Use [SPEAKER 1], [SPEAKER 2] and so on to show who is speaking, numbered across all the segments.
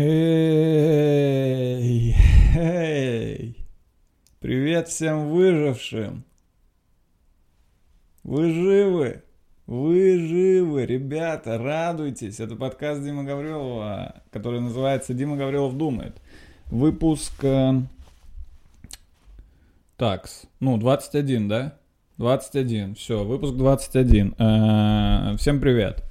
[SPEAKER 1] Эй, эй, привет всем выжившим. Вы живы? Вы живы, ребята, радуйтесь. Это подкаст Дима Гаврилова, который называется «Дима Гаврилов думает». Выпуск... Э, такс, ну, 21, да? 21, все, выпуск 21. Э, всем привет.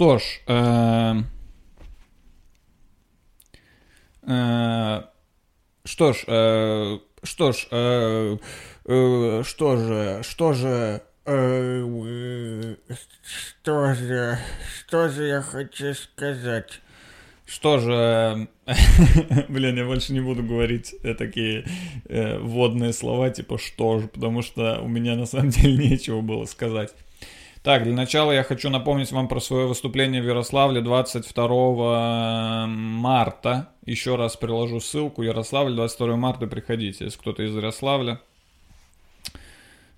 [SPEAKER 1] Что ж, э, э, что ж, э, что ж, что же, что же, что же, что же я хочу сказать? Что же, блин, я больше не буду говорить такие э, вводные слова, типа что же, потому что у меня на самом деле нечего было сказать. Так, для начала я хочу напомнить вам про свое выступление в Ярославле 22 марта. Еще раз приложу ссылку. Ярославль, 22 марта, приходите, если кто-то из Ярославля.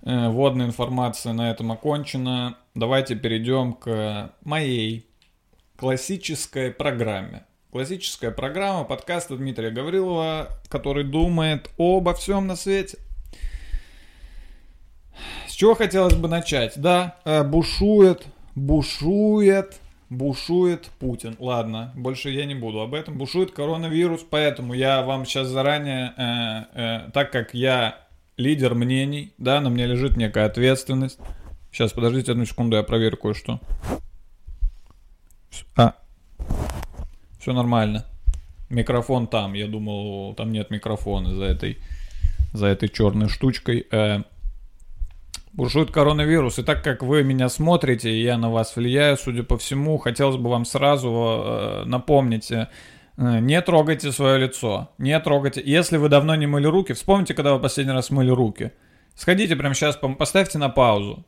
[SPEAKER 1] Э, вводная информация на этом окончена. Давайте перейдем к моей классической программе. Классическая программа подкаста Дмитрия Гаврилова, который думает обо всем на свете – чего хотелось бы начать? Да, э, бушует, бушует, бушует Путин. Ладно, больше я не буду об этом. Бушует коронавирус, поэтому я вам сейчас заранее, э, э, так как я лидер мнений, да, на мне лежит некая ответственность. Сейчас, подождите одну секунду, я проверю кое-что. А, все нормально. Микрофон там, я думал, там нет микрофона за этой, за этой черной штучкой. Э, Бушует коронавирус, и так как вы меня смотрите, и я на вас влияю, судя по всему, хотелось бы вам сразу э, напомнить, э, не трогайте свое лицо, не трогайте. Если вы давно не мыли руки, вспомните, когда вы последний раз мыли руки. Сходите прямо сейчас, поставьте на паузу.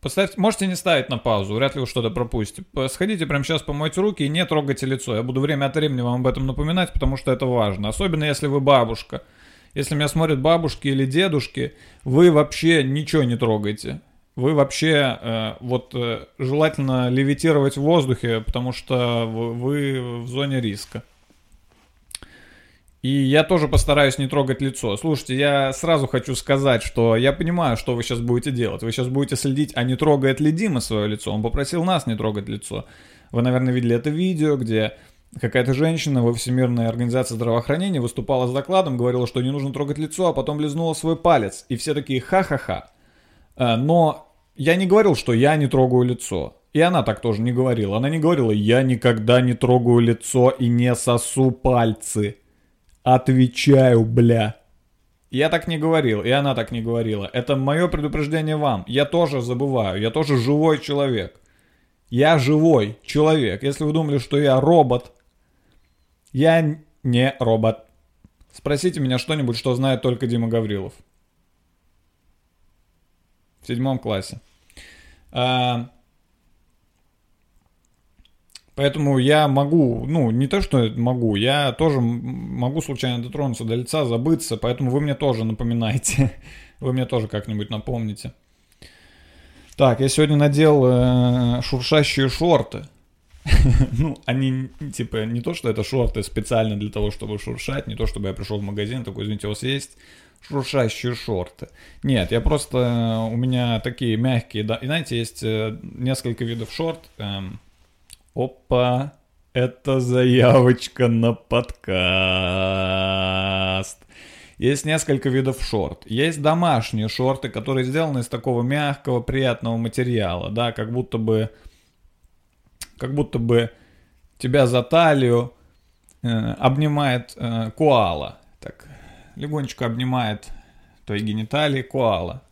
[SPEAKER 1] Поставьте, можете не ставить на паузу, вряд ли вы что-то пропустите. Сходите прямо сейчас, помойте руки и не трогайте лицо. Я буду время от времени вам об этом напоминать, потому что это важно. Особенно если вы бабушка. Если меня смотрят бабушки или дедушки, вы вообще ничего не трогаете. Вы вообще э, вот э, желательно левитировать в воздухе, потому что вы, вы в зоне риска. И я тоже постараюсь не трогать лицо. Слушайте, я сразу хочу сказать, что я понимаю, что вы сейчас будете делать. Вы сейчас будете следить, а не трогает ли Дима свое лицо. Он попросил нас не трогать лицо. Вы, наверное, видели это видео, где Какая-то женщина во Всемирной организации здравоохранения выступала с докладом, говорила, что не нужно трогать лицо, а потом лизнула свой палец. И все такие ха-ха-ха. Э, но я не говорил, что я не трогаю лицо. И она так тоже не говорила. Она не говорила, я никогда не трогаю лицо и не сосу пальцы. Отвечаю, бля. Я так не говорил, и она так не говорила. Это мое предупреждение вам. Я тоже забываю, я тоже живой человек. Я живой человек. Если вы думали, что я робот, я не робот. Спросите меня что-нибудь, что знает только Дима Гаврилов. В седьмом классе. А, поэтому я могу, ну, не то, что могу, я тоже могу случайно дотронуться до лица, забыться, поэтому вы мне тоже напоминайте. Вы мне тоже как-нибудь напомните. Так, я сегодня надел э, шуршащие шорты. ну, они, типа, не то, что это шорты специально для того, чтобы шуршать, не то, чтобы я пришел в магазин, такой, извините, у вас есть шуршащие шорты. Нет, я просто, у меня такие мягкие, да, и знаете, есть э, несколько видов шорт. Эм, опа, это заявочка на подкаст. Есть несколько видов шорт. Есть домашние шорты, которые сделаны из такого мягкого, приятного материала, да, как будто бы как будто бы тебя за талию э, обнимает э, коала. Так, легонечко обнимает твои гениталии коала.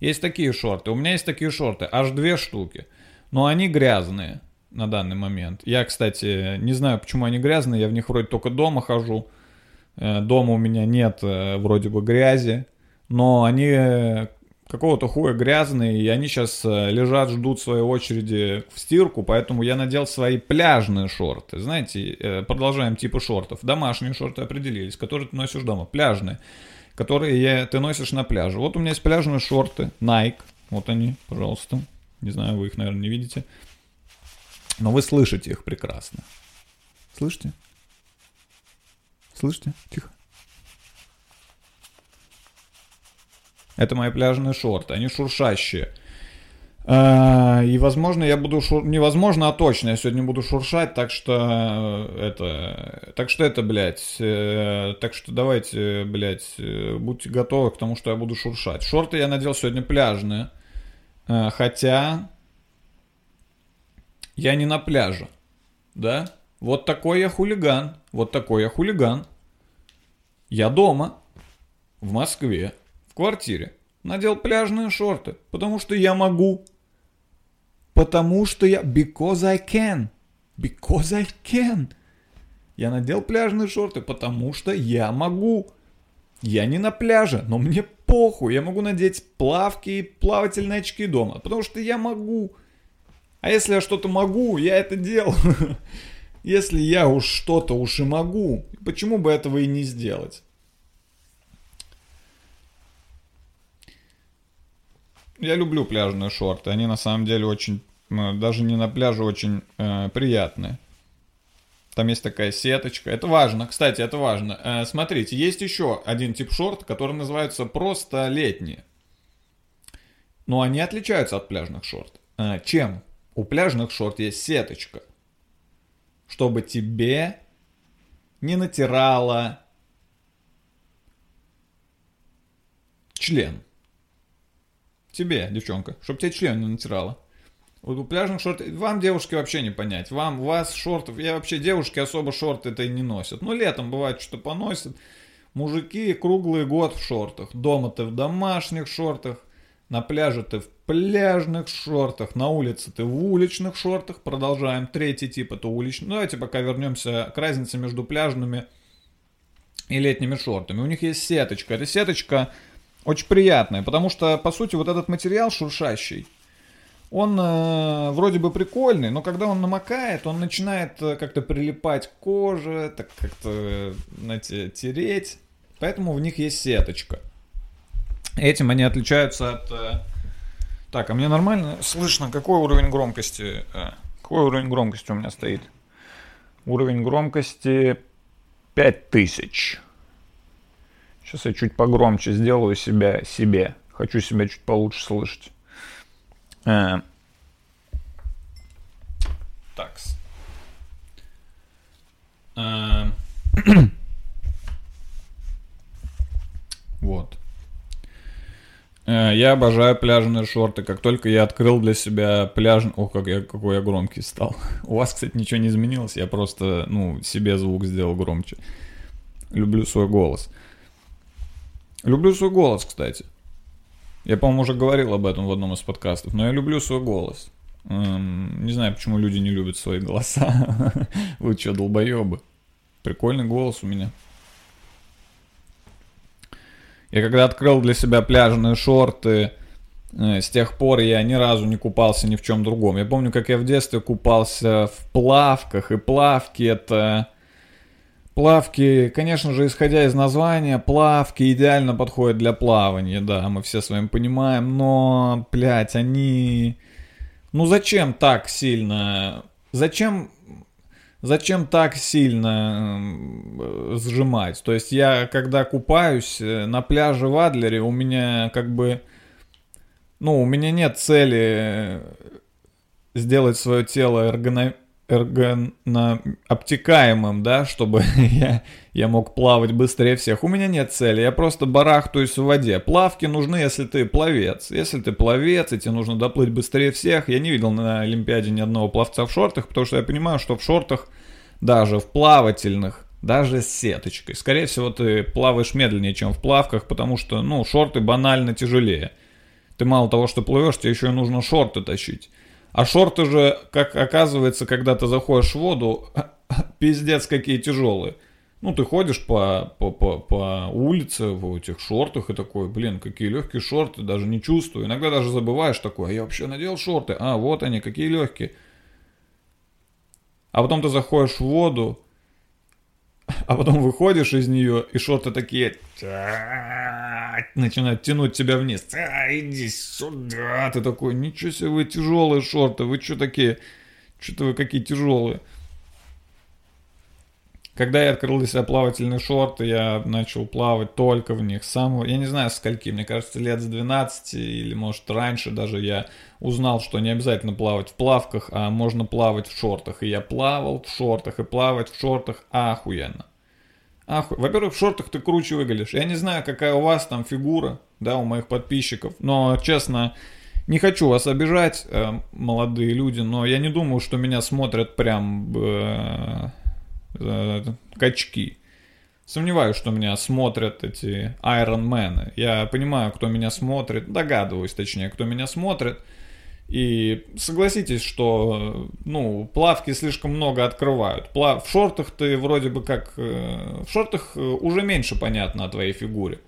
[SPEAKER 1] Есть такие шорты. У меня есть такие шорты, аж две штуки. Но они грязные на данный момент. Я, кстати, не знаю, почему они грязные. Я в них вроде только дома хожу. Э, дома у меня нет э, вроде бы грязи. Но они какого-то хуя грязные, и они сейчас э, лежат, ждут своей очереди в стирку, поэтому я надел свои пляжные шорты. Знаете, э, продолжаем типы шортов. Домашние шорты определились, которые ты носишь дома. Пляжные, которые я, ты носишь на пляже. Вот у меня есть пляжные шорты Nike. Вот они, пожалуйста. Не знаю, вы их, наверное, не видите. Но вы слышите их прекрасно. Слышите? Слышите? Тихо. Это мои пляжные шорты, они шуршащие. А, и, возможно, я буду шур... невозможно, а точно я сегодня буду шуршать, так что э, это, так что это, блядь, э, так что давайте, блядь, э, будьте готовы к тому, что я буду шуршать. Шорты я надел сегодня пляжные, хотя я не на пляже, да? Вот такой я хулиган, вот такой я хулиган. Я дома, в Москве квартире. Надел пляжные шорты, потому что я могу. Потому что я... Because I can. Because I can. Я надел пляжные шорты, потому что я могу. Я не на пляже, но мне похуй. Я могу надеть плавки и плавательные очки дома, потому что я могу. А если я что-то могу, я это делаю. Если я уж что-то уж и могу, почему бы этого и не сделать? Я люблю пляжные шорты. Они на самом деле очень, даже не на пляже, очень э, приятные. Там есть такая сеточка. Это важно, кстати, это важно. Э, смотрите, есть еще один тип шорт, который называется просто летние. Но они отличаются от пляжных шорт. Э, чем? У пляжных шорт есть сеточка. Чтобы тебе не натирало член. Тебе, девчонка, чтобы тебе член не натирала. Вот у пляжных шортов... Вам, девушки, вообще не понять. Вам, у вас шортов... Я вообще, девушки особо шорты это и не носят. Ну, летом бывает, что поносят. Мужики круглый год в шортах. Дома ты в домашних шортах. На пляже ты в пляжных шортах. На улице ты в уличных шортах. Продолжаем. Третий тип это уличный. Ну, давайте пока вернемся к разнице между пляжными и летними шортами. У них есть сеточка. Эта сеточка очень приятное, потому что, по сути, вот этот материал шуршащий, он э, вроде бы прикольный, но когда он намокает, он начинает э, как-то прилипать к коже, так как-то, знаете, тереть. Поэтому в них есть сеточка. Этим они отличаются от... Э... Так, а мне нормально слышно, какой уровень громкости? Э, какой уровень громкости у меня стоит? Уровень громкости 5000. Сейчас я чуть погромче сделаю себя себе. Хочу себя чуть получше слышать. Э, такс. Э, вот. Э, я обожаю пляжные шорты. Как только я открыл для себя пляжный... О, как я, какой я громкий стал. У вас, кстати, ничего не изменилось. Я просто, ну, себе звук сделал громче. Люблю свой голос. Люблю свой голос, кстати. Я, по-моему, уже говорил об этом в одном из подкастов, но я люблю свой голос. Эм, не знаю, почему люди не любят свои голоса. Вы что, долбоебы? Прикольный голос у меня. Я когда открыл для себя пляжные шорты, э, с тех пор я ни разу не купался ни в чем другом. Я помню, как я в детстве купался в плавках, и плавки это Плавки, конечно же, исходя из названия, плавки идеально подходят для плавания, да, мы все с вами понимаем, но, блядь, они... Ну зачем так сильно... Зачем... Зачем так сильно э, сжимать? То есть я, когда купаюсь э, на пляже в Адлере, у меня как бы... Ну, у меня нет цели сделать свое тело эргономичным эргономобтекаемым, да, чтобы я, я мог плавать быстрее всех. У меня нет цели, я просто барахтаюсь в воде. Плавки нужны, если ты пловец. Если ты пловец, и тебе нужно доплыть быстрее всех. Я не видел на Олимпиаде ни одного пловца в шортах, потому что я понимаю, что в шортах, даже в плавательных, даже с сеточкой, скорее всего, ты плаваешь медленнее, чем в плавках, потому что, ну, шорты банально тяжелее. Ты мало того, что плывешь, тебе еще и нужно шорты тащить. А шорты же, как оказывается, когда ты заходишь в воду, пиздец какие тяжелые. Ну, ты ходишь по, по, по, по улице в этих шортах и такой, блин, какие легкие шорты, даже не чувствую. Иногда даже забываешь такой, а я вообще надел шорты, а вот они, какие легкие. А потом ты заходишь в воду, а потом выходишь из нее, и шорты такие начинают тянуть тебя вниз. Иди сюда. Ты такой, ничего себе, вы тяжелые шорты, вы что такие? Что-то вы какие тяжелые. Когда я открыл для себя плавательные шорты, я начал плавать только в них. Самого, я не знаю, скольки, мне кажется, лет с 12 или, может, раньше даже я узнал, что не обязательно плавать в плавках, а можно плавать в шортах. И я плавал в шортах, и плавать в шортах охуенно. Аху... Во-первых, в шортах ты круче выглядишь. Я не знаю, какая у вас там фигура, да, у моих подписчиков, но, честно, не хочу вас обижать, э, молодые люди, но я не думаю, что меня смотрят прям э, качки. Сомневаюсь, что меня смотрят эти Man. Я понимаю, кто меня смотрит, догадываюсь, точнее, кто меня смотрит. И согласитесь, что, ну, плавки слишком много открывают. Плав... В шортах ты вроде бы как... Э, в шортах э, уже меньше понятно о твоей фигуре.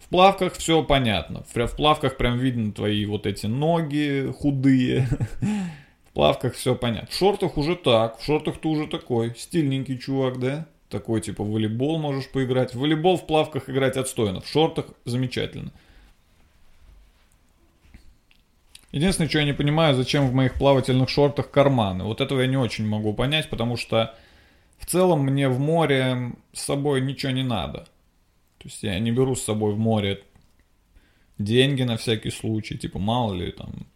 [SPEAKER 1] В плавках все понятно. В плавках прям видно твои вот эти ноги худые. Плавках все понятно. В шортах уже так. В шортах ты уже такой. Стильненький чувак, да? Такой типа волейбол можешь поиграть. В волейбол в плавках играть отстойно. В шортах замечательно. Единственное, что я не понимаю, зачем в моих плавательных шортах карманы. Вот этого я не очень могу понять, потому что в целом мне в море с собой ничего не надо. То есть я не беру с собой в море деньги на всякий случай, типа мало ли там,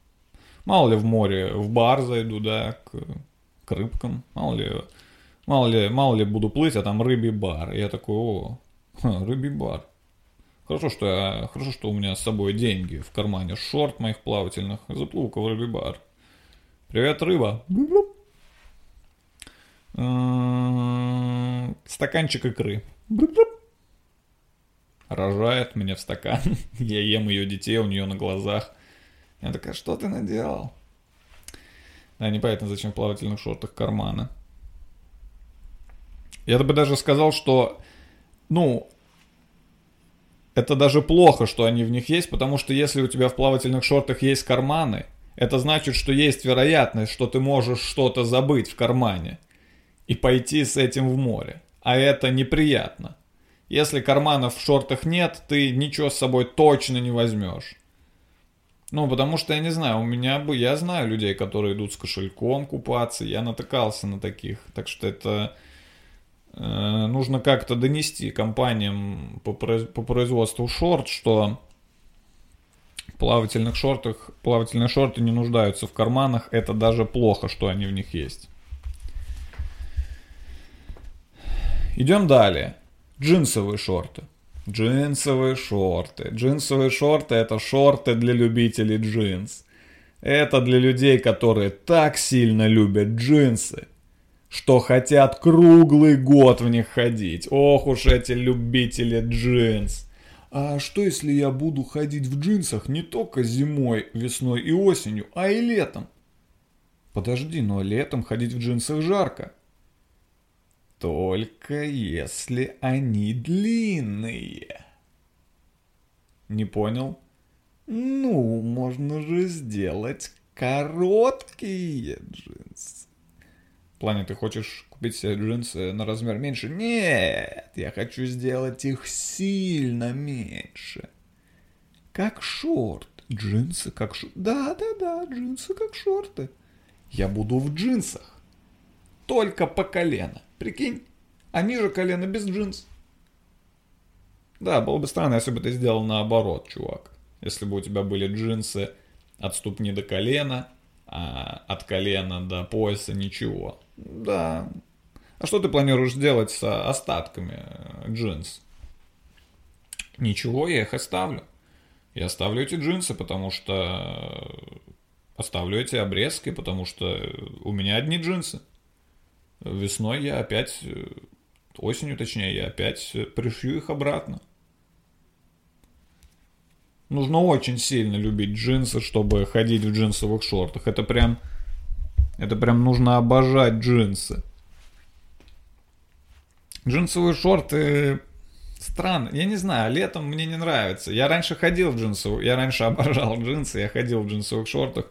[SPEAKER 1] мало ли в море в бар зайду, да, к, к рыбкам, мало ли, мало ли, мало ли буду плыть, а там рыбий бар. И я такой, о, рыбий бар. Хорошо, что я, хорошо, что у меня с собой деньги в кармане шорт моих плавательных. Заплыл-ка в рыбий-бар. Привет, рыба. Стаканчик икры. Рожает мне в стакан. Я ем ее детей у нее на глазах. Я такая, что ты наделал? Да, непонятно, зачем в плавательных шортах карманы. Я бы даже сказал, что, ну, это даже плохо, что они в них есть, потому что если у тебя в плавательных шортах есть карманы, это значит, что есть вероятность, что ты можешь что-то забыть в кармане и пойти с этим в море. А это неприятно. Если карманов в шортах нет, ты ничего с собой точно не возьмешь. Ну, потому что я не знаю, у меня бы, я знаю людей, которые идут с кошельком купаться, я натыкался на таких, так что это Э, нужно как-то донести компаниям по, по производству шорт, что в плавательных шортах, плавательные шорты не нуждаются в карманах, это даже плохо, что они в них есть. Идем далее. Джинсовые шорты. Джинсовые шорты. Джинсовые шорты это шорты для любителей джинс. Это для людей, которые так сильно любят джинсы, что хотят круглый год в них ходить. Ох уж эти любители джинс. А что если я буду ходить в джинсах не только зимой, весной и осенью, а и летом? Подожди, но летом ходить в джинсах жарко. Только если они длинные. Не понял? Ну, можно же сделать короткие джинсы. В плане, ты хочешь купить себе джинсы на размер меньше? Нет, я хочу сделать их сильно меньше. Как шорт. Джинсы как шорт. Да-да-да, джинсы как шорты. Я буду в джинсах. Только по колено. Прикинь, а ниже колена без джинс. Да, было бы странно, если бы ты сделал наоборот, чувак. Если бы у тебя были джинсы от ступни до колена, а от колена до пояса ничего. Да. А что ты планируешь делать с остатками э, джинс? Ничего, я их оставлю. Я оставлю эти джинсы, потому что... Оставлю эти обрезки, потому что у меня одни джинсы. Весной я опять... Осенью, точнее, я опять пришью их обратно. Нужно очень сильно любить джинсы, чтобы ходить в джинсовых шортах. Это прям это прям нужно обожать джинсы. Джинсовые шорты странно. Я не знаю, летом мне не нравится. Я раньше ходил в джинсовых, я раньше обожал джинсы, я ходил в джинсовых шортах.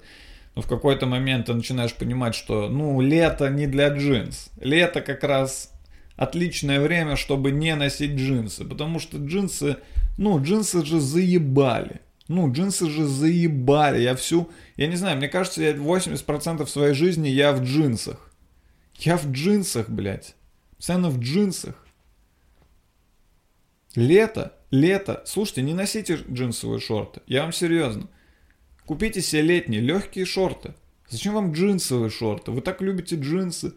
[SPEAKER 1] Но в какой-то момент ты начинаешь понимать, что, ну, лето не для джинс. Лето как раз отличное время, чтобы не носить джинсы. Потому что джинсы, ну, джинсы же заебали. Ну, джинсы же заебали. Я всю, я не знаю, мне кажется, я 80% своей жизни я в джинсах. Я в джинсах, блядь. Постоянно в джинсах. Лето, лето. Слушайте, не носите джинсовые шорты. Я вам серьезно. Купите себе летние легкие шорты. Зачем вам джинсовые шорты? Вы так любите джинсы.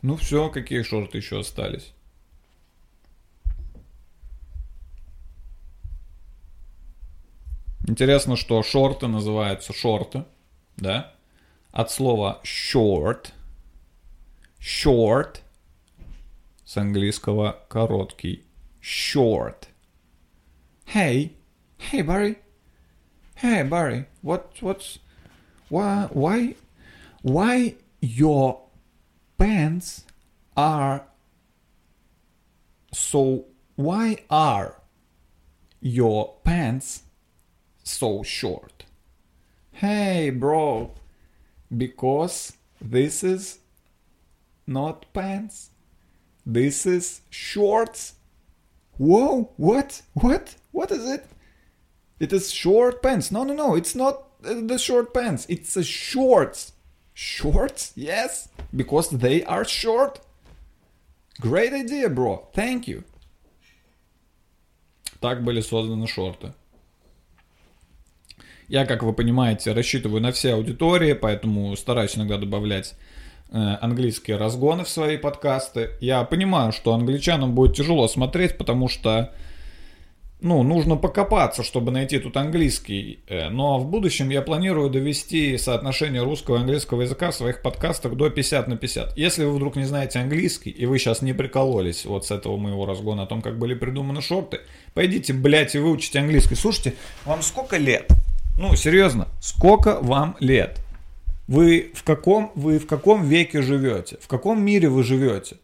[SPEAKER 1] Ну все, какие шорты еще остались? Интересно, что шорты называются шорты, да? От слова short. Short. С английского короткий. Short. Hey. Hey, Barry. Hey, Barry. What, what's... Why, why, why your pants are so... Why are your pants so short? Hey, bro. Because this is not pants. This is shorts. Whoa, what? What? What is it? It is short pants. No, no, no, it's not uh, the short pants. It's a shorts. Shorts? Yes, because they are short. Great idea, bro. Thank you. Так были созданы шорты. Я, как вы понимаете, рассчитываю на все аудитории, поэтому стараюсь иногда добавлять э, английские разгоны в свои подкасты. Я понимаю, что англичанам будет тяжело смотреть, потому что ну, нужно покопаться, чтобы найти тут английский. Э, но в будущем я планирую довести соотношение русского и английского языка в своих подкастах до 50 на 50. Если вы вдруг не знаете английский, и вы сейчас не прикололись вот с этого моего разгона о том, как были придуманы шорты, пойдите, блядь, и выучите английский. Слушайте, вам сколько лет? Ну, серьезно, сколько вам лет? Вы в каком, вы в каком веке живете? В каком мире вы живете?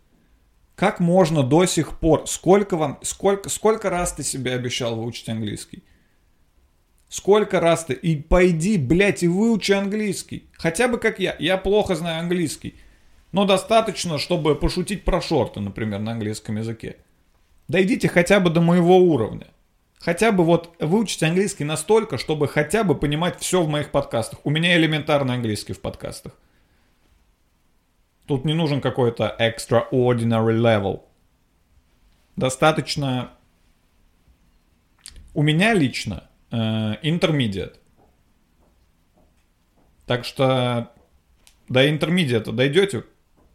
[SPEAKER 1] Как можно до сих пор? Сколько вам, сколько, сколько раз ты себе обещал выучить английский? Сколько раз ты? И пойди, блядь, и выучи английский. Хотя бы как я. Я плохо знаю английский. Но достаточно, чтобы пошутить про шорты, например, на английском языке. Дойдите хотя бы до моего уровня. Хотя бы вот выучить английский настолько, чтобы хотя бы понимать все в моих подкастах. У меня элементарный английский в подкастах. Тут не нужен какой-то extraordinary level. Достаточно... У меня лично э, intermediate. Так что до интермедиата дойдете.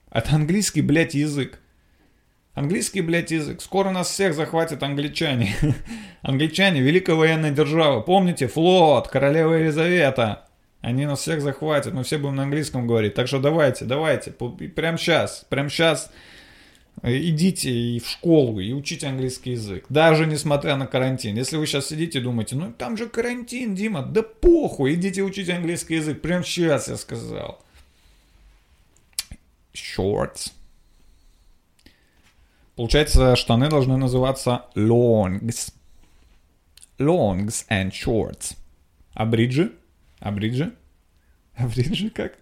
[SPEAKER 1] Это английский, блядь, язык. Английский, блядь, язык. Скоро нас всех захватят англичане. англичане, великая военная держава. Помните, флот, королева Елизавета. Они нас всех захватят, мы все будем на английском говорить. Так что давайте, давайте, прямо сейчас, прямо сейчас идите и в школу и учите английский язык. Даже несмотря на карантин. Если вы сейчас сидите и думаете, ну там же карантин, Дима, да похуй, идите учите английский язык. Прямо сейчас я сказал. Shorts. Получается, штаны должны называться longs. Longs and shorts. А бриджи? А бриджи? А бриджи как?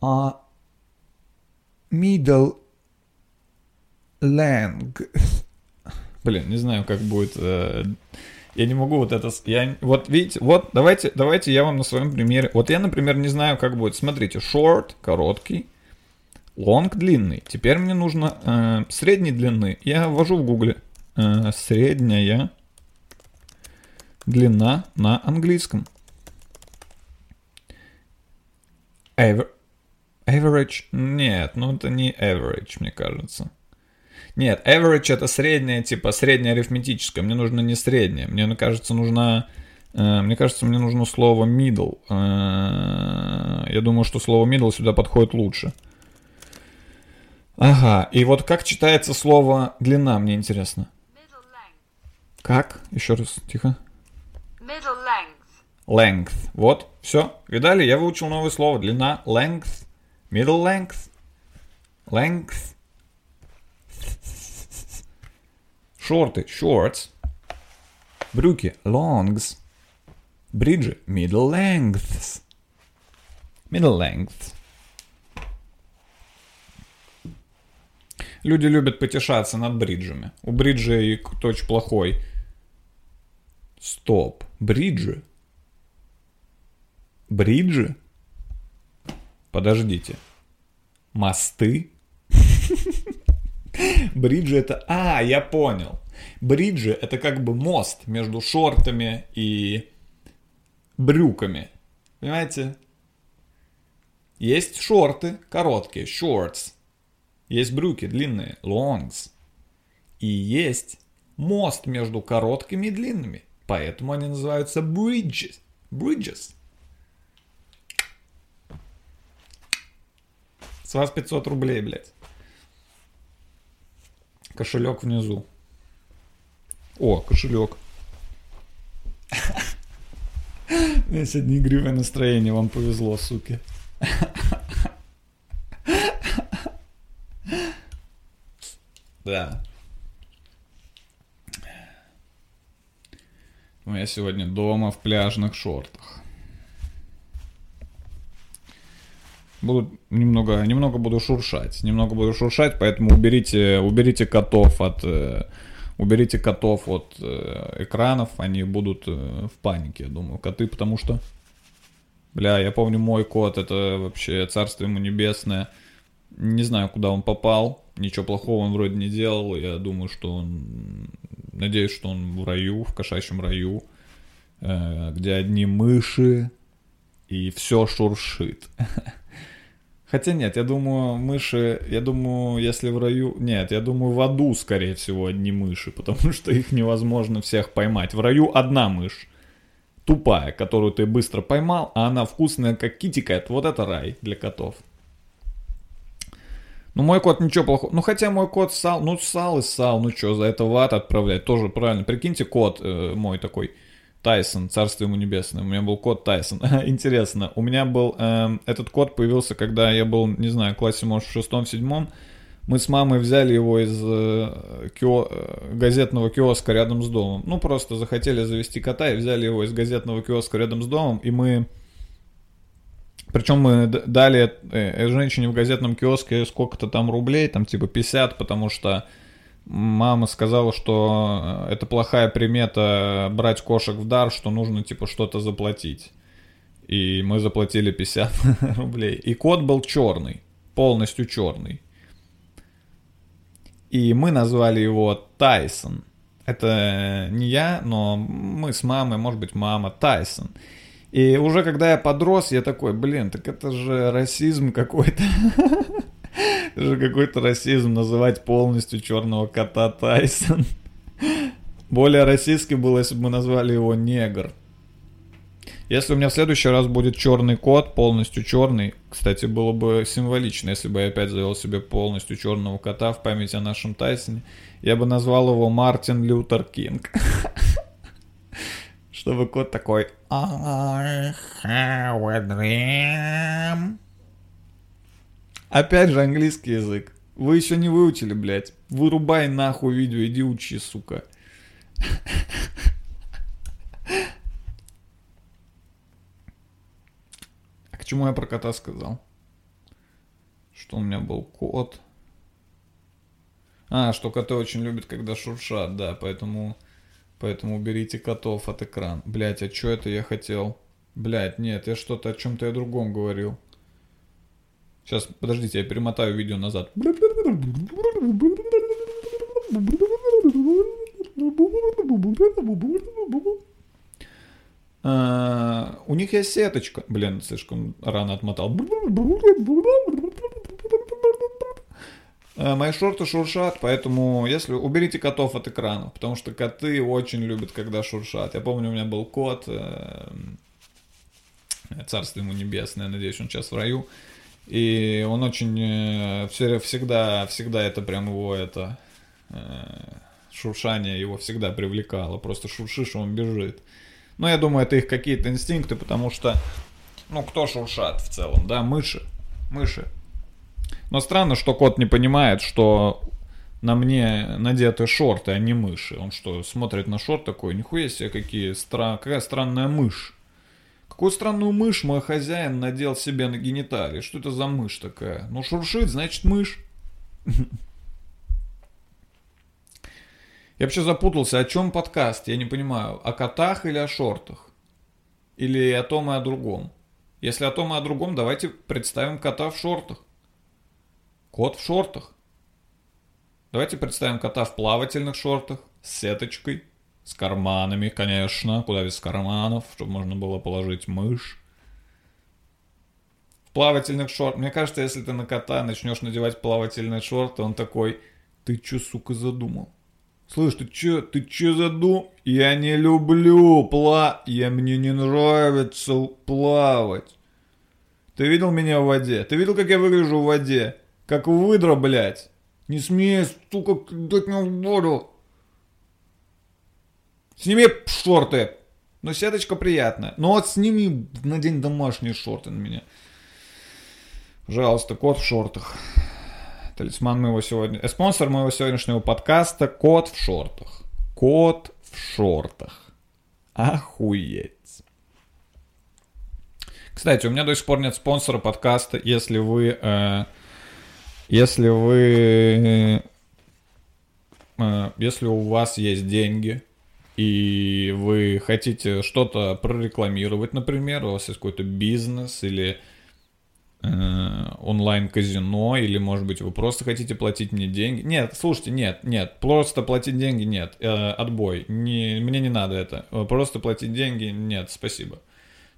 [SPEAKER 1] А middle lang. Блин, не знаю, как будет. Э, я не могу вот это... Я, вот видите, вот давайте, давайте я вам на своем примере... Вот я, например, не знаю, как будет. Смотрите, short, короткий. Long длинный. Теперь мне нужно э, средней длины. Я ввожу в гугле э, средняя длина на английском. Aver average? Нет, ну это не average, мне кажется. Нет, average это средняя, типа средняя арифметическая. Мне нужно не средняя. Мне кажется, нужно... Э, мне кажется, мне нужно слово middle. Э, я думаю, что слово middle сюда подходит лучше. Ага, и вот как читается слово длина, мне интересно. Как? Еще раз, тихо. length. Вот, все. Видали? Я выучил новое слово. Длина. Length. Middle length. Length. Шорты. Shorts. Брюки. Longs. Бриджи. Middle lengths. Middle length. Люди любят потешаться над бриджами. У бриджей очень плохой. Стоп. Бриджи? Бриджи? Подождите. Мосты? Бриджи это... А, я понял. Бриджи это как бы мост между шортами и брюками. Понимаете? Есть шорты короткие, shorts. Есть брюки длинные, longs. И есть мост между короткими и длинными. Поэтому они называются bridges. Bridges. С вас 500 рублей, блядь. Кошелек внизу. О, кошелек. У меня сегодня игривое настроение, вам повезло, суки. Да. Я сегодня дома в пляжных шортах. Буду немного, немного буду шуршать, немного буду шуршать, поэтому уберите, уберите котов от, э, уберите котов от э, экранов, они будут э, в панике, я думаю, коты, потому что, бля, я помню мой кот, это вообще царство ему небесное, не знаю, куда он попал, ничего плохого он вроде не делал, я думаю, что он, надеюсь, что он в раю, в кошачьем раю, где одни мыши и все шуршит. Хотя нет, я думаю, мыши, я думаю, если в раю... Нет, я думаю, в аду, скорее всего, одни мыши, потому что их невозможно всех поймать. В раю одна мышь, тупая, которую ты быстро поймал, а она вкусная, как китикет. Вот это рай для котов. Ну, мой кот ничего плохого. Ну, хотя мой кот ссал, ну, ссал и ссал, ну, что, за это в ад отправлять, тоже правильно. Прикиньте, кот э, мой такой, Тайсон, царство ему небесное. У меня был код Тайсон. Интересно, у меня был... Э, этот код появился, когда я был, не знаю, в классе, может, в шестом, седьмом. Мы с мамой взяли его из э, кио, э, газетного киоска рядом с домом. Ну, просто захотели завести кота и взяли его из газетного киоска рядом с домом. И мы... Причем мы дали э, женщине в газетном киоске сколько-то там рублей, там типа 50, потому что мама сказала, что э, это плохая примета брать кошек в дар, что нужно типа что-то заплатить. И мы заплатили 50 рублей. И кот был черный, полностью черный. И мы назвали его Тайсон. Это не я, но мы с мамой, может быть, мама Тайсон. И уже когда я подрос, я такой, блин, так это же расизм какой-то. Это же какой-то расизм называть полностью черного кота Тайсон. Более российский было, если бы мы назвали его негр. Если у меня в следующий раз будет черный кот, полностью черный, кстати, было бы символично, если бы я опять завел себе полностью черного кота в память о нашем Тайсоне, я бы назвал его Мартин Лютер Кинг. Чтобы кот такой I have a dream. Опять же английский язык. Вы еще не выучили, блядь. Вырубай нахуй видео, иди учи, сука. А к чему я про кота сказал? Что у меня был кот. А, что коты очень любят, когда шуршат, да, поэтому... Поэтому уберите котов от экрана. Блять, а что это я хотел? Блять, нет, я что-то о чем-то я другом говорил. Сейчас, подождите, я перемотаю видео назад. А, у них есть сеточка. Блин, слишком рано отмотал. А, мои шорты шуршат, поэтому если уберите котов от экрана, потому что коты очень любят, когда шуршат. Я помню, у меня был кот, э, царство ему небесное, надеюсь, он сейчас в раю. И он очень э, всегда, всегда это прям его это э, шуршание его всегда привлекало. Просто шуршишь, он бежит. Но я думаю, это их какие-то инстинкты, потому что, ну, кто шуршат в целом, да, мыши, мыши. Но странно, что кот не понимает, что на мне надеты шорты, а не мыши. Он что, смотрит на шорт такой, нихуя себе, какие стра... какая странная мышь. Какую странную мышь мой хозяин надел себе на гениталии? Что это за мышь такая? Ну, шуршит, значит, мышь. Я вообще запутался, о чем подкаст, я не понимаю, о котах или о шортах? Или о том и о другом? Если о том и о другом, давайте представим кота в шортах. Кот в шортах. Давайте представим кота в плавательных шортах, с сеточкой, с карманами, конечно, куда без карманов, чтобы можно было положить мышь. В плавательных шортах. Мне кажется, если ты на кота начнешь надевать плавательные шорты, он такой, ты чё, сука, задумал? Слышь, ты чё, ты чё задум? Я не люблю пла... Я мне не нравится плавать. Ты видел меня в воде? Ты видел, как я выгляжу в воде? Как выдра, блядь. Не смей, сука, дать мне в воду. Сними шорты. Ну, сеточка приятная. Ну вот сними, надень домашние шорты на меня. Пожалуйста, кот в шортах. Талисман моего сегодня... Э, спонсор моего сегодняшнего подкаста Кот в шортах. Кот в шортах. Охуеть. Кстати, у меня до сих пор нет спонсора подкаста. Если вы... Э, если вы... Э, если у вас есть деньги, и вы хотите что-то прорекламировать, например, у вас есть какой-то бизнес или Э, онлайн-казино, или, может быть, вы просто хотите платить мне деньги. Нет, слушайте, нет, нет, просто платить деньги нет, э, отбой, не, мне не надо это, просто платить деньги нет, спасибо.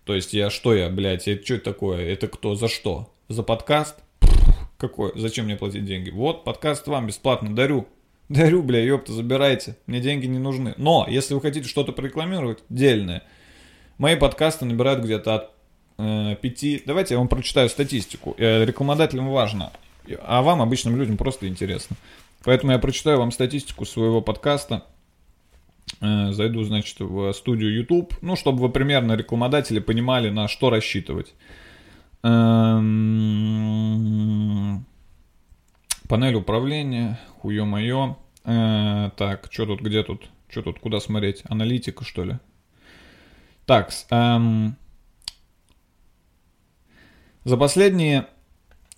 [SPEAKER 1] То есть я что я, блядь, это что такое, это кто, за что? За подкаст? Какой, зачем мне платить деньги? Вот, подкаст вам бесплатно дарю. Дарю, бля, ёпта, забирайте, мне деньги не нужны. Но, если вы хотите что-то прорекламировать, дельное, мои подкасты набирают где-то от э, пяти... Давайте я вам прочитаю статистику. Э, рекламодателям важно, а вам, обычным людям, просто интересно. Поэтому я прочитаю вам статистику своего подкаста. Э, зайду, значит, в студию YouTube, ну, чтобы вы примерно, рекламодатели, понимали, на что рассчитывать. Эм... Панель управления, хуё моё. Э, так, что тут, где тут? Что тут, куда смотреть? Аналитика, что ли? Так, эм, за последние,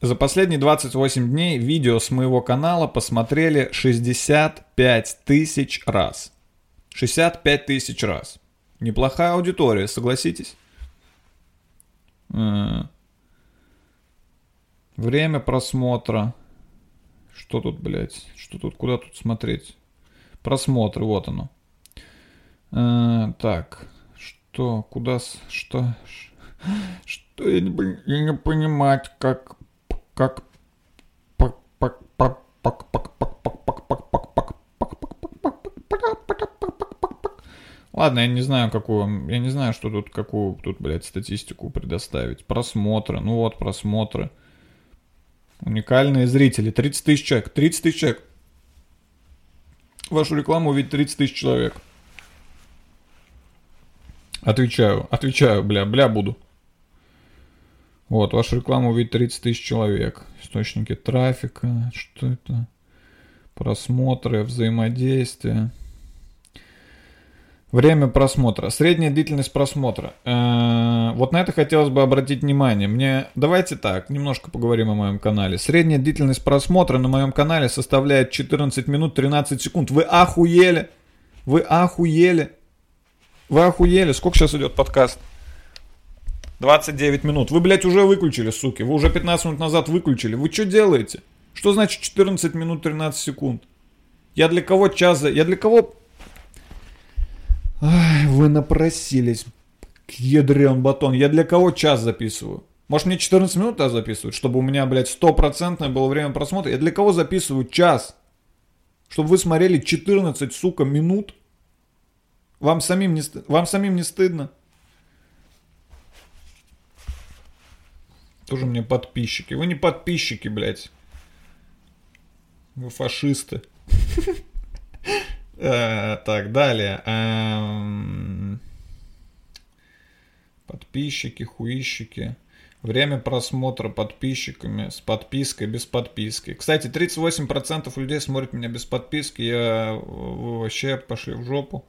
[SPEAKER 1] за последние 28 дней видео с моего канала посмотрели 65 тысяч раз. 65 тысяч раз. Неплохая аудитория, согласитесь? Э, время просмотра. Что тут, блядь? Что тут? Куда тут смотреть? Просмотры, вот оно. Э, так, что, куда, что, что я не, я не понимать, как, как, Ладно, я не знаю, какую, я не знаю, что тут, какую тут, блядь, статистику предоставить. Просмотры, ну вот, просмотры. Уникальные зрители, 30 тысяч человек, 30 тысяч человек. Вашу рекламу увидит 30 тысяч человек. Отвечаю, отвечаю, бля, бля буду. Вот, вашу рекламу увидит 30 тысяч человек. Источники трафика, что это? Просмотры, взаимодействие. Время просмотра. Средняя длительность просмотра. Э-э- вот на это хотелось бы обратить внимание. Мне давайте так, немножко поговорим о моем канале. Средняя длительность просмотра на моем канале составляет 14 минут 13 секунд. Вы охуели? Вы охуели? Вы охуели? Сколько сейчас идет подкаст? 29 минут. Вы, блядь, уже выключили, суки. Вы уже 15 минут назад выключили. Вы что делаете? Что значит 14 минут 13 секунд? Я для кого час. Я для кого... Ай, вы напросились. Ядрен батон. Я для кого час записываю? Может мне 14 минут а записывать, чтобы у меня, блядь, стопроцентное было время просмотра? Я для кого записываю час? Чтобы вы смотрели 14, сука, минут? Вам самим не. Вам самим не стыдно? Тоже мне подписчики. Вы не подписчики, блядь. Вы фашисты. Э, так, далее. Эм, Подписчики, хуищики. Время просмотра подписчиками, с подпиской, без подписки. Кстати, 38% людей смотрят меня без подписки. Я вообще пошли в жопу.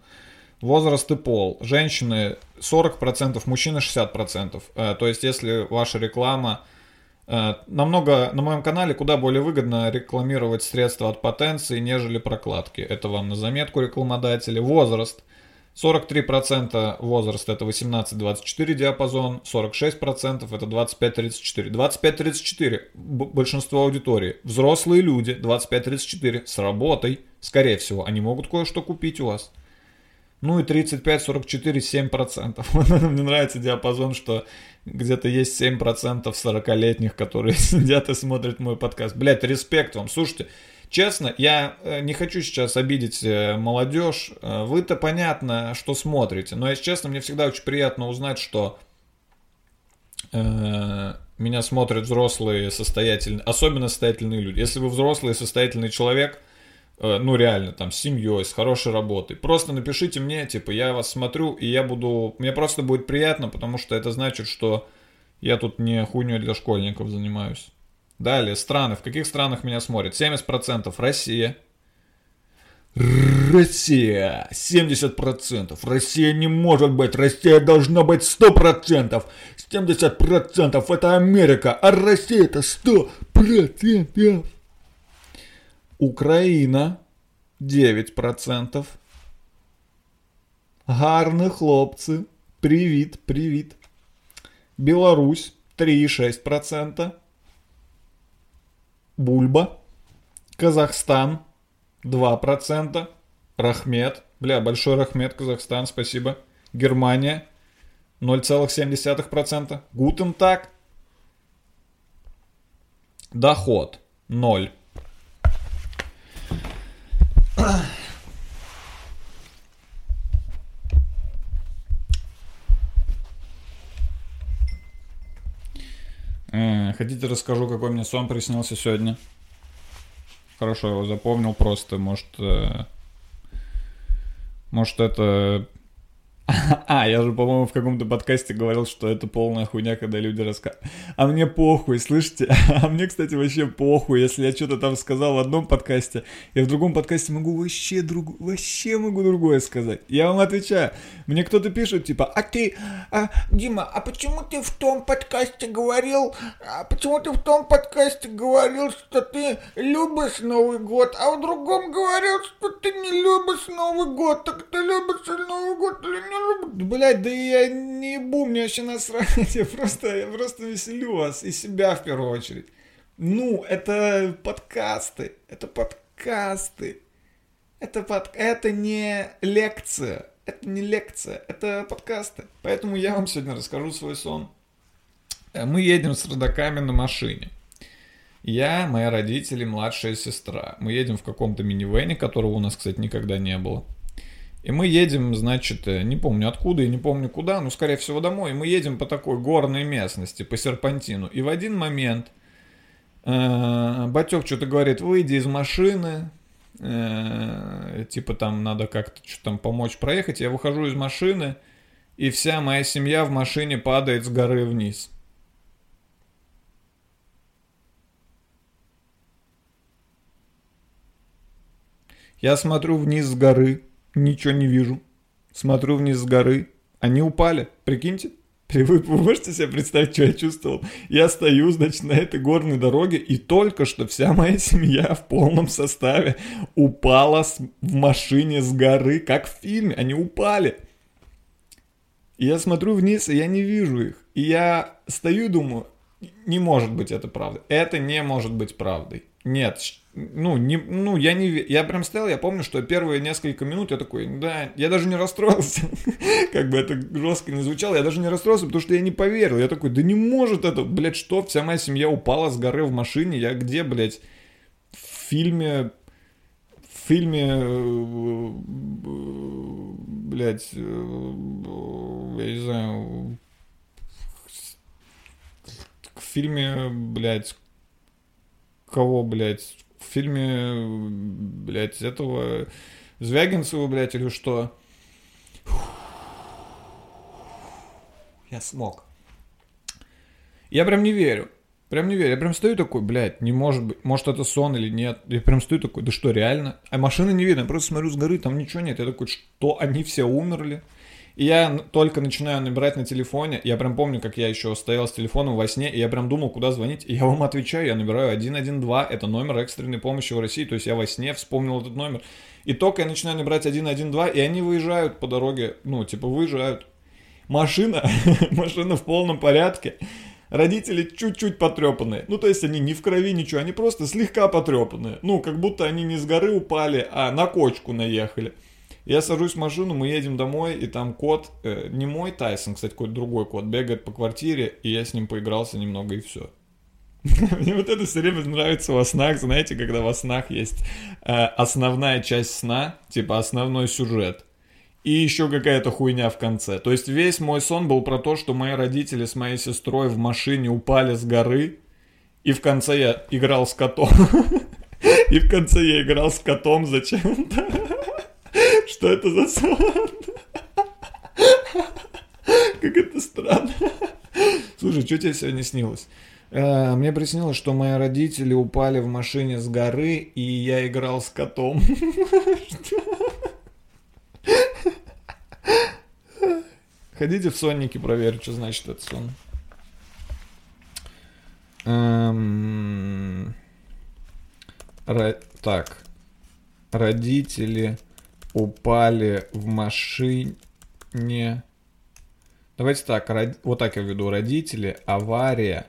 [SPEAKER 1] Возраст и пол. Женщины 40%, мужчины 60%. Э, то есть, если ваша реклама... Э, намного на моем канале куда более выгодно рекламировать средства от потенции, нежели прокладки. Это вам на заметку рекламодатели. Возраст – 43% возраст это 18-24 диапазон, 46% это 25-34. 25-34 большинство аудитории. Взрослые люди 25-34 с работой, скорее всего, они могут кое-что купить у вас. Ну и 35-44 7%. Мне нравится диапазон, что где-то есть 7% 40-летних, которые сидят и смотрят мой подкаст. Блять, респект вам. Слушайте, Честно, я э, не хочу сейчас обидеть э, молодежь. Э, вы-то понятно, что смотрите. Но, если честно, мне всегда очень приятно узнать, что меня смотрят взрослые, состоятельные, особенно состоятельные люди. Если вы взрослый, состоятельный человек, ну реально, там, с семьей, с хорошей работой, просто напишите мне, типа, я вас смотрю, и я буду... Мне просто будет приятно, потому что это значит, что я тут не хуйней для школьников занимаюсь. Далее, страны. В каких странах меня смотрят? 70% Россия. Россия. 70%. Россия не может быть. Россия должна быть 100%. 70% это Америка, а Россия это 100%. Украина 9%. Гарні хлопцы. Привет, привет. Беларусь 3,6%. Бульба. Казахстан 2%. Рахмет. Бля, большой Рахмет, Казахстан, спасибо. Германия 0,7%. Гутен так. Доход 0. Э, хотите, расскажу, какой мне сон приснился сегодня? Хорошо, его запомнил просто. Может, э, может это А, я же, по-моему, в каком-то подкасте говорил, что это полная хуйня, когда люди рассказывают. А мне похуй, слышите? А мне, кстати, вообще похуй, если я что-то там сказал в одном подкасте, я в другом подкасте могу вообще друг... вообще могу другое сказать. Я вам отвечаю. Мне кто-то пишет, типа, а ты, а, Дима, а почему ты в том подкасте говорил, а почему ты в том подкасте говорил, что ты любишь Новый год, а в другом говорил, что ты не любишь Новый год, так ты любишь Новый год или не Блять, да я не ебу, мне вообще насрать. Я просто, я просто веселю вас и себя в первую очередь. Ну, это подкасты. Это подкасты. Это, под... это не лекция. Это не лекция, это подкасты. Поэтому я вам сегодня расскажу свой сон. Э, мы едем с родаками на машине. Я, мои родители, младшая сестра. Мы едем в каком-то минивэне, которого у нас, кстати, никогда не было. И мы едем, значит, э, не помню откуда и не помню куда, но, скорее всего, домой. И мы едем по такой горной местности, по серпантину. И в один момент э, Батек что-то говорит, выйди из машины, э, типа там надо как-то что там помочь проехать. Я выхожу из машины, и вся моя семья в машине падает с горы вниз. Я смотрю вниз с горы, Ничего не вижу. Смотрю вниз с горы. Они упали. Прикиньте. Вы, вы можете себе представить, что я чувствовал? Я стою, значит, на этой горной дороге, и только что вся моя семья в полном составе упала с, в машине с горы, как в фильме. Они упали. И я смотрю вниз, и я не вижу их. И я стою и думаю, не может быть это правдой. Это не может быть правдой. Нет, ну, не, ну, я не, я прям стоял, я помню, что первые несколько минут я такой, да, я даже не расстроился, как бы это жестко не звучало, я даже не расстроился, потому что я не поверил, я такой, да не может это, блядь, что, вся моя семья упала с горы в машине, я где, блядь, в фильме, в фильме, э, блядь, э, я не знаю, в фильме, блядь, кого, блядь, фильме, блядь, этого Звягинцева, блядь, или что? Я смог. Я прям не верю. Прям не верю. Я прям стою такой, блядь, не может быть. Может это сон или нет. Я прям стою такой, да что, реально? А машины не видно. Я просто смотрю с горы, там ничего нет. Я такой, что, они все умерли? И я только начинаю набирать на телефоне. Я прям помню, как я еще стоял с телефоном во сне, и я прям думал, куда звонить. И я вам отвечаю, я набираю 112, это номер экстренной помощи в России. То есть я во сне вспомнил этот номер. И только я начинаю набирать 112, и они выезжают по дороге, ну, типа, выезжают. Машина, машина в полном порядке. Родители чуть-чуть потрепанные. Ну, то есть они не в крови, ничего, они просто слегка потрепанные. Ну, как будто они не с горы упали, а на кочку наехали. Я сажусь в машину, мы едем домой, и там кот, э, не мой Тайсон, кстати, какой-то другой кот, бегает по квартире, и я с ним поигрался немного, и все. Мне вот это все время нравится во снах, знаете, когда во снах есть э, основная часть сна, типа основной сюжет, и еще какая-то хуйня в конце. То есть весь мой сон был про то, что мои родители с моей сестрой в машине упали с горы, и в конце я играл с котом. И в конце я играл с котом зачем-то. Что это за сон? Как это странно. Слушай, что тебе сегодня снилось? Э, мне приснилось, что мои родители упали в машине с горы, и я играл с котом. Ходите в сонники, проверьте, что значит этот сон. Эм... Так. Родители упали в машине. Давайте так, род... вот так я веду. Родители, авария,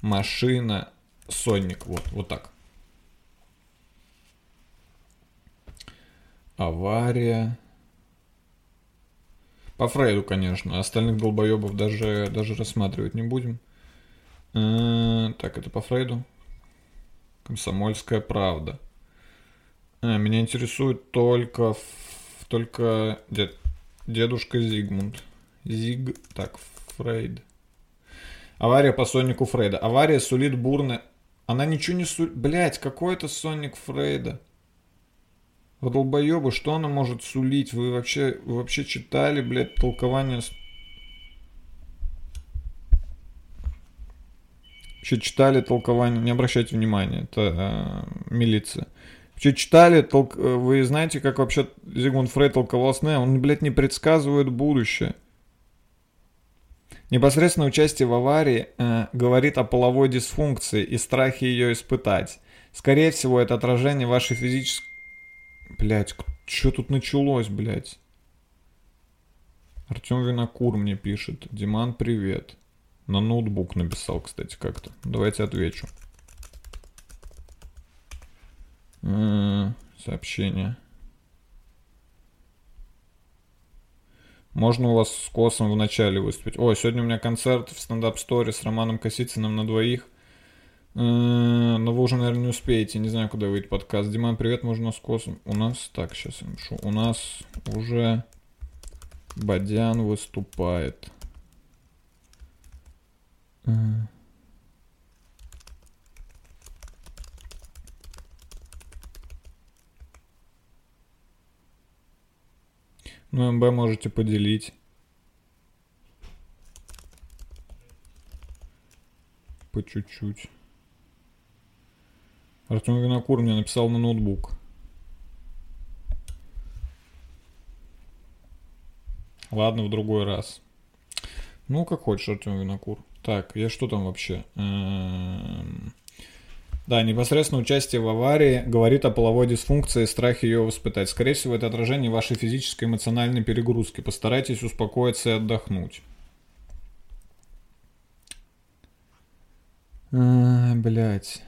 [SPEAKER 1] машина, сонник. Вот, вот так. Авария. По Фрейду, конечно. Остальных долбоебов даже, даже рассматривать не будем. Э, так, это по Фрейду. Комсомольская правда. А, меня интересует только, только дед, дедушка Зигмунд. Зиг... Так, Фрейд. Авария по Сонику Фрейда. Авария сулит бурно... Она ничего не сулит... Блять, какой это Соник Фрейда? Вы долбоебы, что она может сулить? Вы вообще, вы вообще читали, блядь, толкование... Вообще читали толкование... Не обращайте внимания, это э, милиция. Что читали, толк... вы знаете, как вообще Зигмунд Фрейд толковал сны? Он, блядь, не предсказывает будущее. Непосредственно участие в аварии э, говорит о половой дисфункции и страхе ее испытать. Скорее всего, это отражение вашей физической... Блять, что тут началось, блять? Артем Винокур мне пишет. Диман, привет. На ноутбук написал, кстати, как-то. Давайте отвечу. Сообщение. Можно у вас с Косом в начале выступить. О, сегодня у меня концерт в стендап-сторе с Романом Косицыным на двоих. Но вы уже, наверное, не успеете. Не знаю, куда выйдет подкаст. Диман, привет, можно с Косом. У нас, так, сейчас я напишу. У нас уже Бадян выступает. Ну, МБ можете поделить. По чуть-чуть. Артем Винокур мне написал на ноутбук. Ладно, в другой раз. Ну, как хочешь, Артем Винокур. Так, я что там вообще? Эм... Да, непосредственно участие в аварии говорит о половой дисфункции и страхе ее воспитать. Скорее всего, это отражение вашей физической эмоциональной перегрузки. Постарайтесь успокоиться и отдохнуть. А, блять.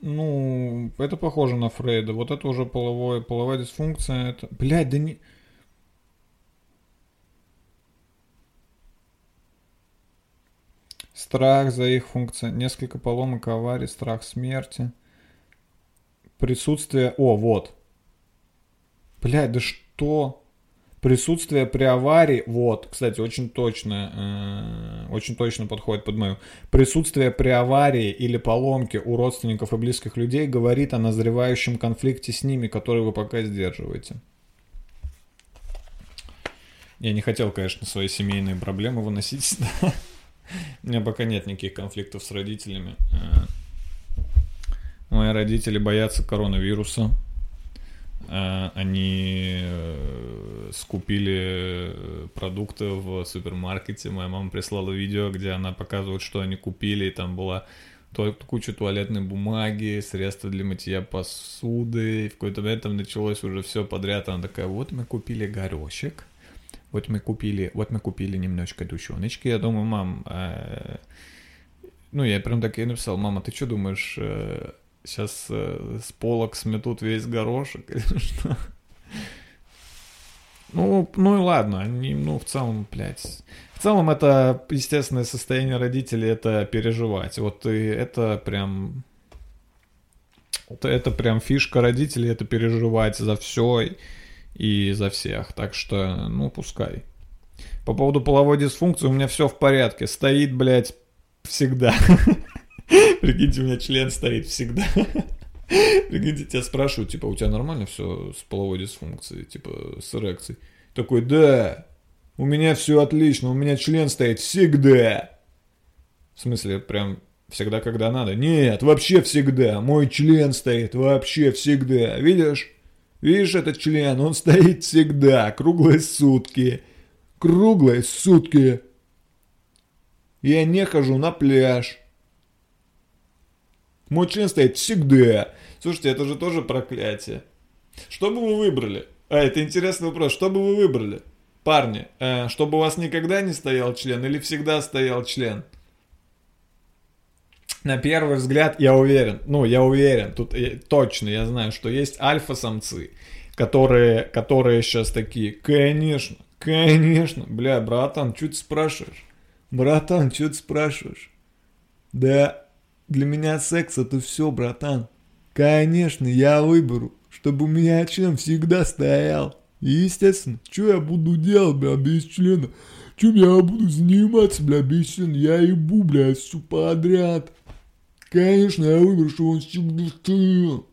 [SPEAKER 1] Ну, это похоже на Фрейда. Вот это уже половое, половая дисфункция. Это... Блядь, да не... Страх за их функцию. Несколько поломок аварий, страх смерти. Присутствие... О, вот. Блядь, да что? Присутствие при аварии, вот, кстати, очень точно, э, очень точно подходит под мою. Присутствие при аварии или поломке у родственников и близких людей говорит о назревающем конфликте с ними, который вы пока сдерживаете. Я не хотел, конечно, свои семейные проблемы выносить. У меня пока нет никаких конфликтов с родителями. Э, мои родители боятся коронавируса. Э, они э, скупили продукты в супермаркете. Моя мама прислала видео, где она показывает, что они купили. И там была куча туалетной бумаги, средства для мытья посуды. И в какой-то момент там началось уже все подряд. Она такая, вот мы купили горошек вот мы купили, вот мы купили немножко душоночки. Я думаю, мам, э, ну я прям так и написал, мама, ты что думаешь, э, сейчас э, с полок сметут весь горошек или что? Ну, ну и ладно, они, ну, в целом, блядь. В целом, это естественное состояние родителей, это переживать. Вот и это прям... Это, это прям фишка родителей, это переживать за все и за всех. Так что, ну, пускай. По поводу половой дисфункции у меня все в порядке. Стоит, блядь, всегда. Прикиньте, у меня член стоит всегда. Прикиньте, тебя спрашивают, типа, у тебя нормально все с половой дисфункцией, типа, с эрекцией? Такой, да, у меня все отлично, у меня член стоит всегда. В смысле, прям всегда, когда надо? Нет, вообще всегда. Мой член стоит вообще всегда. Видишь? Видишь этот член, он стоит всегда, круглые сутки. Круглые сутки. Я не хожу на пляж. Мой член стоит всегда. Слушайте, это же тоже проклятие. Что бы вы выбрали? А, это интересный вопрос. Что бы вы выбрали? Парни, э, чтобы у вас никогда не стоял член или всегда стоял член? На первый взгляд, я уверен, ну, я уверен, тут я, точно, я знаю, что есть альфа-самцы, которые, которые сейчас такие, конечно, конечно, бля, братан, что ты спрашиваешь? Братан, что ты спрашиваешь? Да, для меня секс это все, братан. Конечно, я выберу, чтобы у меня член всегда стоял. И, естественно, что я буду делать, бля, без члена? Чем я буду заниматься, бля, без члена? Я ебу, бля, все подряд. Конечно, я выберу, что он всегда стоял.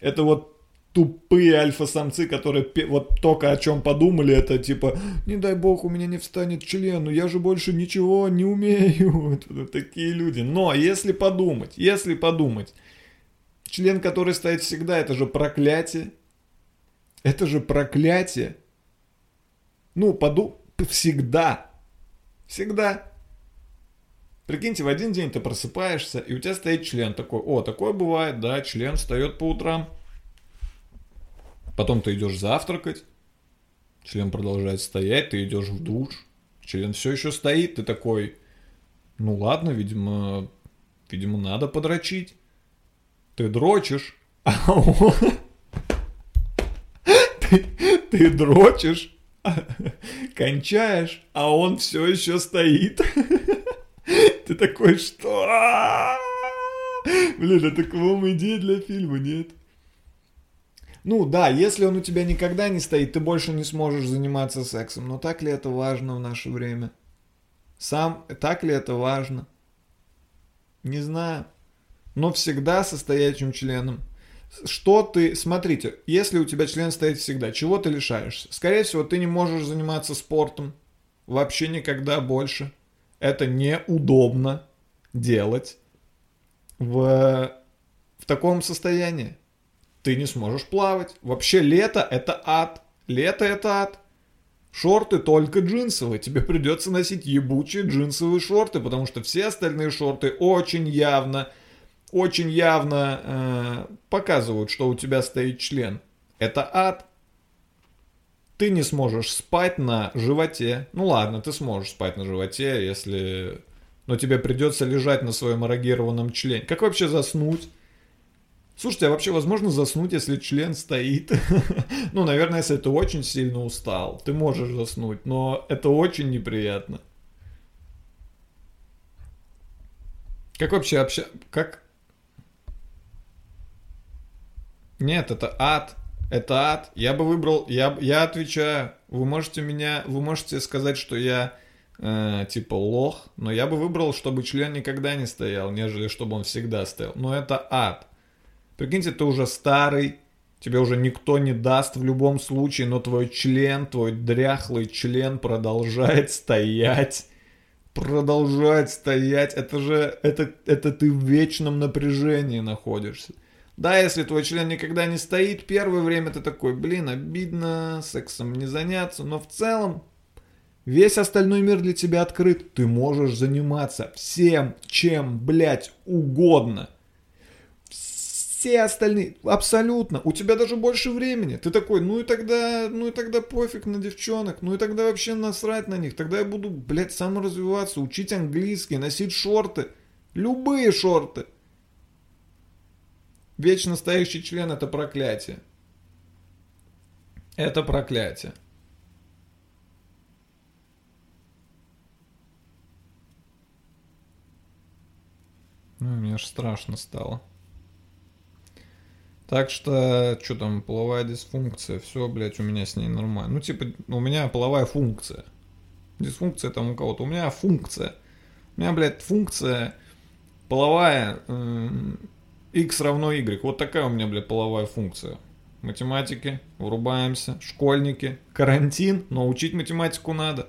[SPEAKER 1] Это вот тупые альфа-самцы, которые вот только о чем подумали, это типа, не дай бог, у меня не встанет член, ну я же больше ничего не умею. Такие люди. Но если подумать, если подумать, член, который стоит всегда, это же проклятие. Это же проклятие. Ну, поду... Всегда. Всегда. Прикиньте, в один день ты просыпаешься, и у тебя стоит член такой. О, такое бывает, да, член встает по утрам. Потом ты идешь завтракать, член продолжает стоять, ты идешь в душ, член все еще стоит, ты такой, ну ладно, видимо, видимо, надо подрочить. Ты дрочишь, а он... Ты, ты дрочишь, кончаешь, а он все еще стоит. Ты такой, что? Блин, это к вам идея для фильма, нет? Ну да, если он у тебя никогда не стоит, ты больше не сможешь заниматься сексом. Но так ли это важно в наше время? Сам, так ли это важно? Не знаю. Но всегда со стоячим членом. Что ты, смотрите, если у тебя член стоит всегда, чего ты лишаешься? Скорее всего, ты не можешь заниматься спортом. Вообще никогда больше это неудобно делать в, в таком состоянии. Ты не сможешь плавать. Вообще лето это ад. Лето это ад. Шорты только джинсовые. Тебе придется носить ебучие джинсовые шорты, потому что все остальные шорты очень явно, очень явно э, показывают, что у тебя стоит член. Это ад ты не сможешь спать на животе. Ну ладно, ты сможешь спать на животе, если... Но тебе придется лежать на своем эрогированном члене. Как вообще заснуть? Слушайте, а вообще возможно заснуть, если член стоит? ну, наверное, если ты очень сильно устал, ты можешь заснуть, но это очень неприятно. Как вообще общаться? Как? Нет, это ад. Это ад. Я бы выбрал, я, я отвечаю. Вы можете меня, вы можете сказать, что я э, типа лох, но я бы выбрал, чтобы член никогда не стоял, нежели чтобы он всегда стоял. Но это ад. Прикиньте, ты уже старый, тебе уже никто не даст в любом случае, но твой член, твой дряхлый член продолжает стоять. Продолжает стоять. Это же, это, это ты в вечном напряжении находишься. Да, если твой член никогда не стоит, первое время ты такой, блин, обидно, сексом не заняться, но в целом весь остальной мир для тебя открыт. Ты можешь заниматься всем, чем, блядь, угодно. Все остальные, абсолютно, у тебя даже больше времени. Ты такой, ну и тогда, ну и тогда пофиг на девчонок, ну и тогда вообще насрать на них. Тогда я буду, блядь, саморазвиваться, учить английский, носить шорты. Любые шорты. Вечно стоящий член это проклятие. Это проклятие. Ну, мне аж страшно стало. Так что, что там, половая дисфункция, все, блядь, у меня с ней нормально. Ну, типа, у меня половая функция. Дисфункция там у кого-то. У меня функция. У меня, блядь, функция половая x равно y. Вот такая у меня, блядь, половая функция. Математики, врубаемся, школьники, карантин, но учить математику надо.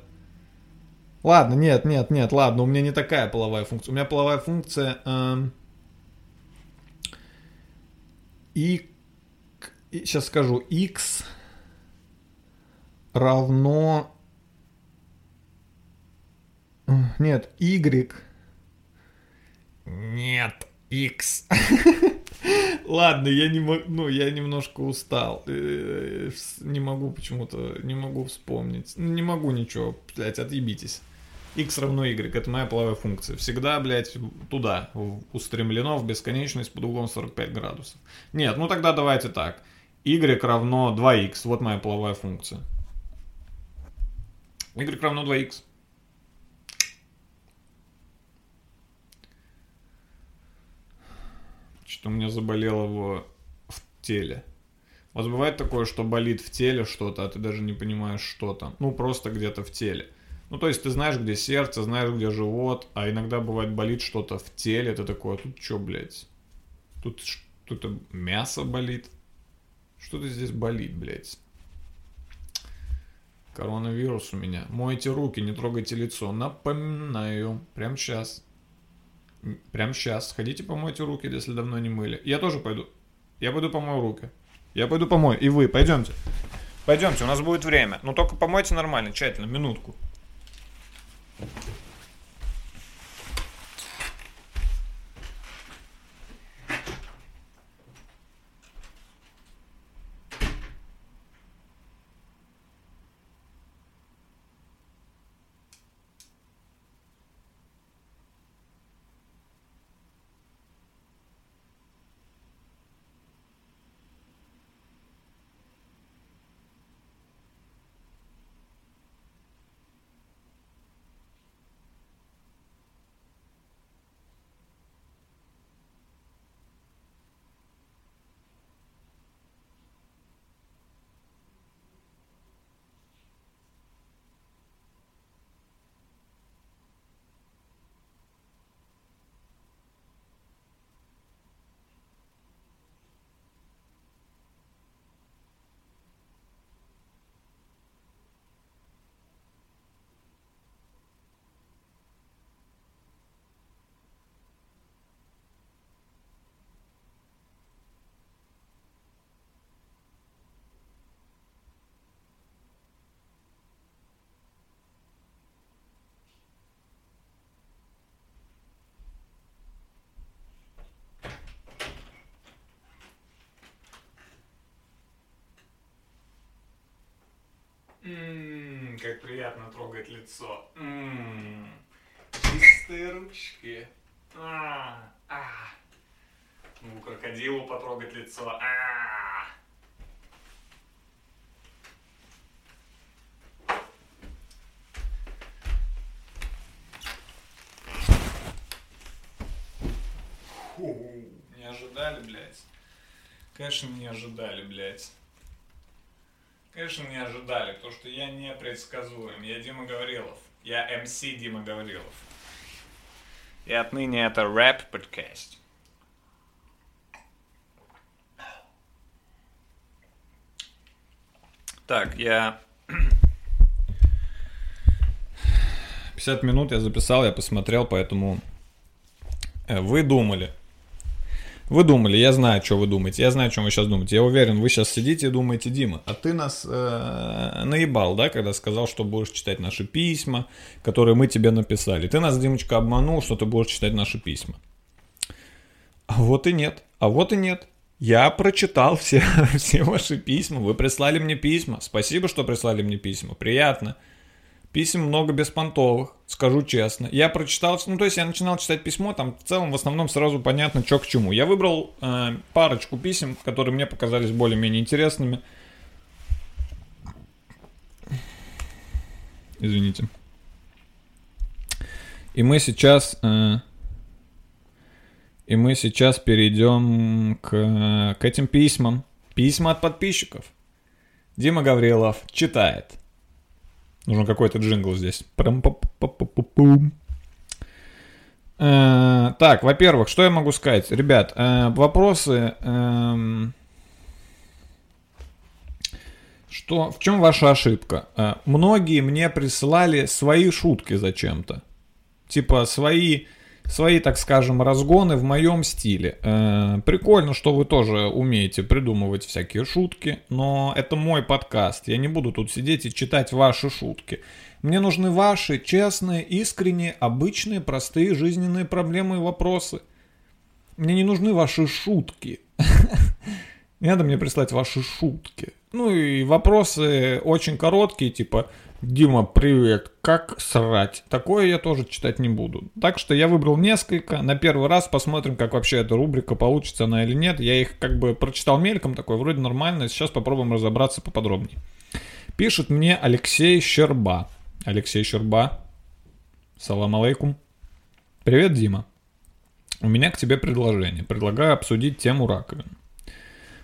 [SPEAKER 1] Ладно, нет, нет, нет, ладно, у меня не такая половая функция. У меня половая функция... Эм, и, сейчас скажу, x равно... Нет, y... Нет, X. Ладно, я не могу, ну, я немножко устал. Э, не могу почему-то, не могу вспомнить. Не могу ничего, блядь, отъебитесь. X равно Y, это моя половая функция. Всегда, блядь, туда, устремлено в бесконечность под углом 45 градусов. Нет, ну тогда давайте так. Y равно 2x, вот моя половая функция. Y равно 2x. Что у меня заболело в, в теле. Вас бывает такое, что болит в теле что-то, а ты даже не понимаешь, что там. Ну, просто где-то в теле. Ну, то есть ты знаешь, где сердце, знаешь, где живот, а иногда бывает болит что-то в теле, ты такой, а тут что, блядь? Тут что-то мясо болит? Что-то здесь болит, блядь. Коронавирус у меня. Мойте руки, не трогайте лицо. Напоминаю. Прям сейчас. Прям сейчас. Сходите помойте руки, если давно не мыли. Я тоже пойду. Я пойду помою руки. Я пойду помою. И вы, пойдемте. Пойдемте, у нас будет время. Но только помойте нормально, тщательно, минутку. Как приятно трогать лицо. Ммм, чистые ручки. А, а. Ну, крокодилу потрогать лицо. А. Не ожидали, блядь. Конечно, не ожидали, блядь. Конечно, не ожидали, потому что я непредсказуем. Я Дима Гаврилов. Я МС Дима Гаврилов. И отныне это рэп-подкаст. Так, я... 50 минут я записал, я посмотрел, поэтому... э, Вы думали. Вы думали, я знаю, что вы думаете. Я знаю, о чем вы сейчас думаете. Я уверен, вы сейчас сидите и думаете, Дима, а ты нас э, наебал, да, когда сказал, что будешь читать наши письма, которые мы тебе написали. Ты нас, Димочка, обманул, что ты будешь читать наши письма. А вот и нет. А вот и нет. Я прочитал все, все ваши письма. Вы прислали мне письма. Спасибо, что прислали мне письма. Приятно. Писем много беспонтовых, скажу честно. Я прочитал, ну то есть я начинал читать письмо, там в целом в основном сразу понятно, что к чему. Я выбрал э, парочку писем, которые мне показались более-менее интересными. Извините. И мы сейчас... э, и мы сейчас перейдем к, к этим письмам. Письма от подписчиков. Дима Гаврилов читает. Нужен какой-то джингл здесь. Э, Так, во-первых, что я могу сказать? Ребят, э, вопросы... эм, Что, в чем ваша ошибка? Э, Многие мне присылали свои шутки зачем-то. Типа свои, свои, так скажем, разгоны в моем стиле. Э, Прикольно, что вы тоже умеете придумывать всякие шутки, но это мой подкаст. Я не буду тут сидеть и читать ваши шутки. Мне нужны ваши честные, искренние, обычные, простые жизненные проблемы и вопросы. Мне не нужны ваши шутки. Не надо мне прислать ваши шутки. Ну и вопросы очень короткие, типа «Дима, привет, как срать?» Такое я тоже читать не буду. Так что я выбрал несколько. На первый раз посмотрим, как вообще эта рубрика, получится она или нет. Я их как бы прочитал мельком, такой вроде нормально. Сейчас попробуем разобраться поподробнее. Пишет мне Алексей Щерба. Алексей Щерба. Салам алейкум. Привет, Дима. У меня к тебе предложение. Предлагаю обсудить тему раковин.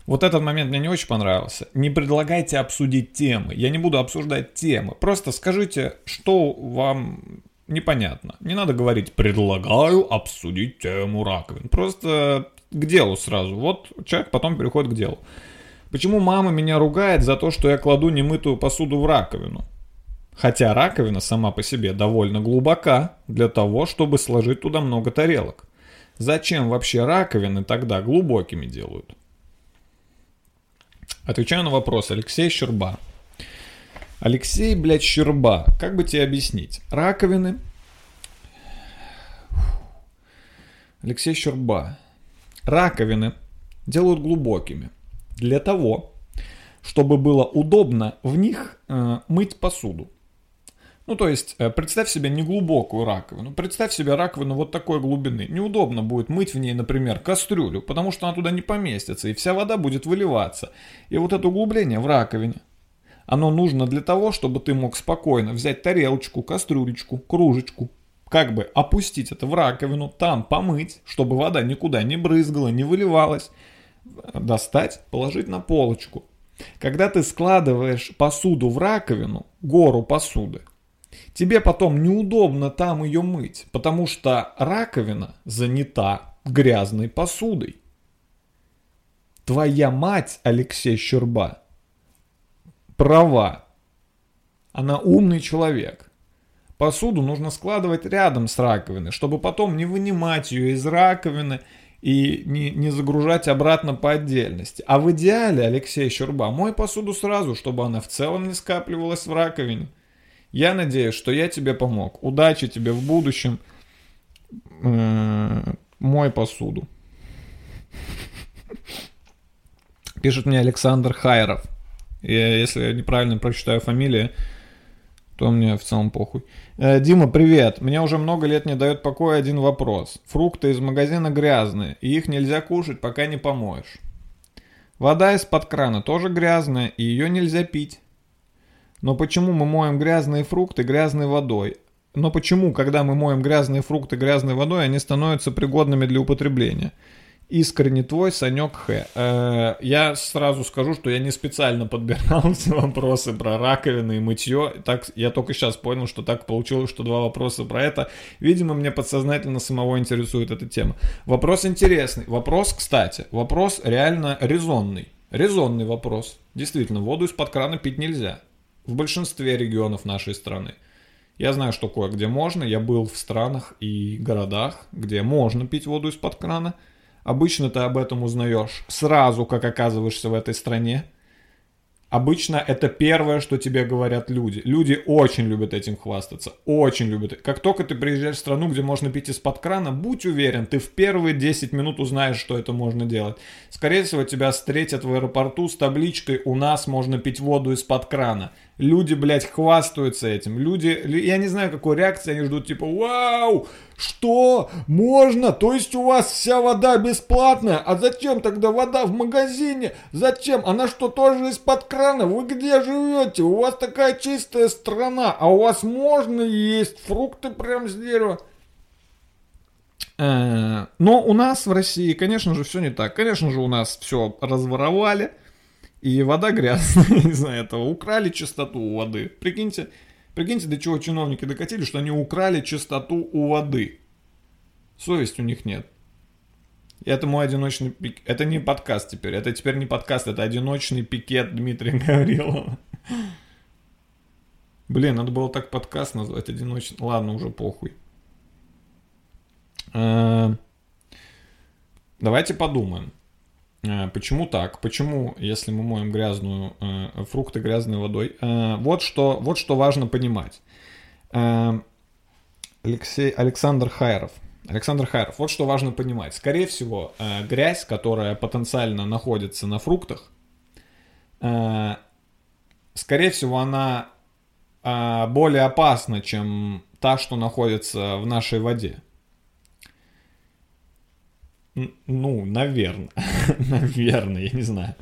[SPEAKER 1] Вот этот момент мне не очень понравился. Не предлагайте обсудить темы. Я не буду обсуждать темы. Просто скажите, что вам непонятно. Не надо говорить «предлагаю обсудить тему раковин». Просто к делу сразу. Вот человек потом переходит к делу. Почему мама меня ругает за то, что я кладу немытую посуду в раковину? Хотя раковина сама по себе довольно глубока для того, чтобы сложить туда много тарелок. Зачем вообще раковины тогда глубокими делают? Отвечаю на вопрос. Алексей Щерба. Алексей, блядь, Щерба. Как бы тебе объяснить? Раковины. Алексей Щерба. Раковины делают глубокими. Для того, чтобы было удобно в них э, мыть посуду. Ну, то есть, э, представь себе неглубокую раковину. Представь себе раковину вот такой глубины. Неудобно будет мыть в ней, например, кастрюлю, потому что она туда не поместится, и вся вода будет выливаться. И вот это углубление в раковине, оно нужно для того, чтобы ты мог спокойно взять тарелочку, кастрюлечку, кружечку, как бы опустить это в раковину, там помыть, чтобы вода никуда не брызгала, не выливалась, достать, положить на полочку. Когда ты складываешь посуду в раковину, гору посуды, тебе потом неудобно там ее мыть, потому что раковина занята грязной посудой. Твоя мать, Алексей Щерба, права. Она умный человек. Посуду нужно складывать рядом с раковиной, чтобы потом не вынимать ее из раковины и не, не загружать обратно по отдельности. А в идеале, Алексей Щерба, мой посуду сразу, чтобы она в целом не скапливалась в раковине. Я надеюсь, что я тебе помог. Удачи тебе в будущем. М-м, Мой посуду. Пишет мне Александр Хайров. И если я неправильно прочитаю фамилию, то мне в целом похуй. Э, Дима, привет. Мне уже много лет не дает покоя один вопрос. Фрукты из магазина грязные, и их нельзя кушать, пока не помоешь. Вода из-под крана тоже грязная, и ее нельзя пить. Но почему мы моем грязные фрукты грязной водой? Но почему, когда мы моем грязные фрукты грязной водой, они становятся пригодными для употребления? Искренне твой, Санек Х. Э, я сразу скажу, что я не специально подбирал все вопросы про раковины и мытье. Так, я только сейчас понял, что так получилось, что два вопроса про это. Видимо, мне подсознательно самого интересует эта тема. Вопрос интересный. Вопрос, кстати, вопрос реально резонный. Резонный вопрос. Действительно, воду из-под крана пить нельзя. В большинстве регионов нашей страны. Я знаю, что кое-где можно. Я был в странах и городах, где можно пить воду из-под крана – Обычно ты об этом узнаешь сразу, как оказываешься в этой стране. Обычно это первое, что тебе говорят люди. Люди очень любят этим хвастаться. Очень любят. Как только ты приезжаешь в страну, где можно пить из-под крана, будь уверен, ты в первые 10 минут узнаешь, что это можно делать. Скорее всего, тебя встретят в аэропорту с табличкой «У нас можно пить воду из-под крана». Люди, блядь, хвастаются этим. Люди, я не знаю, какой реакции они ждут, типа, вау, что? Можно? То есть у вас вся вода бесплатная? А зачем тогда вода в магазине? Зачем? Она что, тоже из-под крана? Вы где живете? У вас такая чистая страна, а у вас можно есть фрукты прям с дерева? Э, но у нас в России, конечно же, все не так. Конечно же, у нас все разворовали. И вода грязная из-за этого. Украли чистоту у воды. Прикиньте, прикиньте, до чего чиновники докатили, что они украли чистоту у воды. Совесть у них нет. И это мой одиночный пик. Это не подкаст теперь. Это теперь не подкаст, это одиночный пикет Дмитрия Гаврилова. Блин, надо было так подкаст назвать одиночный. Ладно, уже похуй. Э, давайте подумаем. Э, почему так? Почему, если мы моем грязную э, фрукты грязной водой? Э, вот что, вот что важно понимать. Э, Алексей Александр Хайров. Александр Хайров, вот что важно понимать. Скорее всего, э, грязь, которая потенциально находится на фруктах, э, скорее всего, она э, более опасна, чем та, что находится в нашей воде. Ну, наверное. наверное, я не знаю.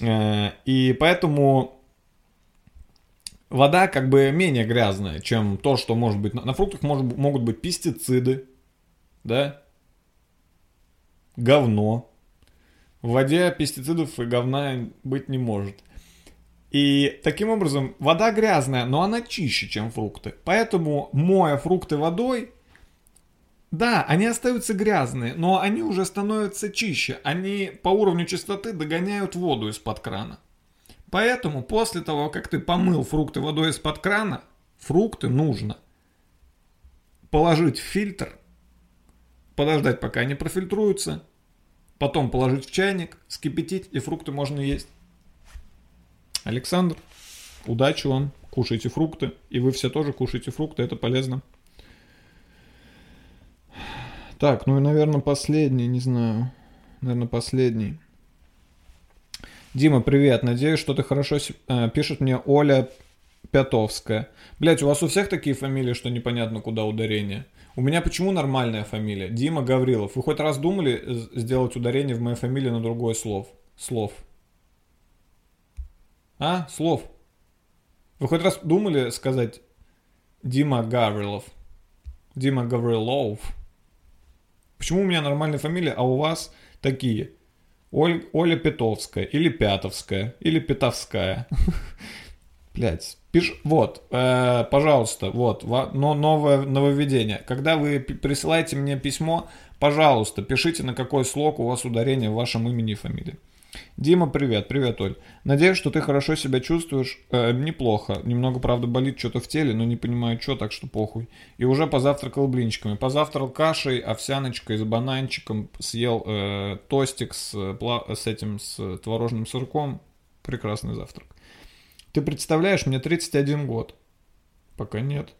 [SPEAKER 1] Э, и поэтому вода как бы менее грязная, чем то, что может быть. На фруктах может, могут быть пестициды, да? Говно. В воде пестицидов и говна быть не может. И таким образом, вода грязная, но она чище, чем фрукты. Поэтому, моя фрукты водой, да, они остаются грязные, но они уже становятся чище. Они по уровню чистоты догоняют воду из-под крана. Поэтому после того, как ты помыл фрукты водой из-под крана, фрукты нужно положить в фильтр, подождать, пока они профильтруются, потом положить в чайник, скипятить, и фрукты можно есть. Александр, удачи вам, кушайте фрукты, и вы все тоже кушайте фрукты, это полезно. Так, ну и, наверное, последний, не знаю. Наверное, последний. Дима, привет. Надеюсь, что ты хорошо... Э, пишет мне Оля Пятовская. Блять, у вас у всех такие фамилии, что непонятно, куда ударение? У меня почему нормальная фамилия? Дима Гаврилов. Вы хоть раз думали сделать ударение в моей фамилии на другое слов? Слов. А? Слов. Вы хоть раз думали сказать Дима Гаврилов? Дима Гаврилов. Почему у меня нормальная фамилия, а у вас такие? Оль, Оля Петовская, или Пятовская, или Петовская. Блять, пиш... вот, э, пожалуйста, вот, но новое нововведение. Когда вы присылаете мне письмо, пожалуйста, пишите, на какой слог у вас ударение в вашем имени и фамилии. Дима, привет, привет, Оль. Надеюсь, что ты хорошо себя чувствуешь. Э, неплохо. Немного, правда, болит что-то в теле, но не понимаю, что, так что похуй. И уже позавтракал блинчиками. Позавтракал кашей, овсяночкой с бананчиком, съел э, тостик с, с этим, с творожным сырком. Прекрасный завтрак. Ты представляешь, мне 31 год. Пока нет.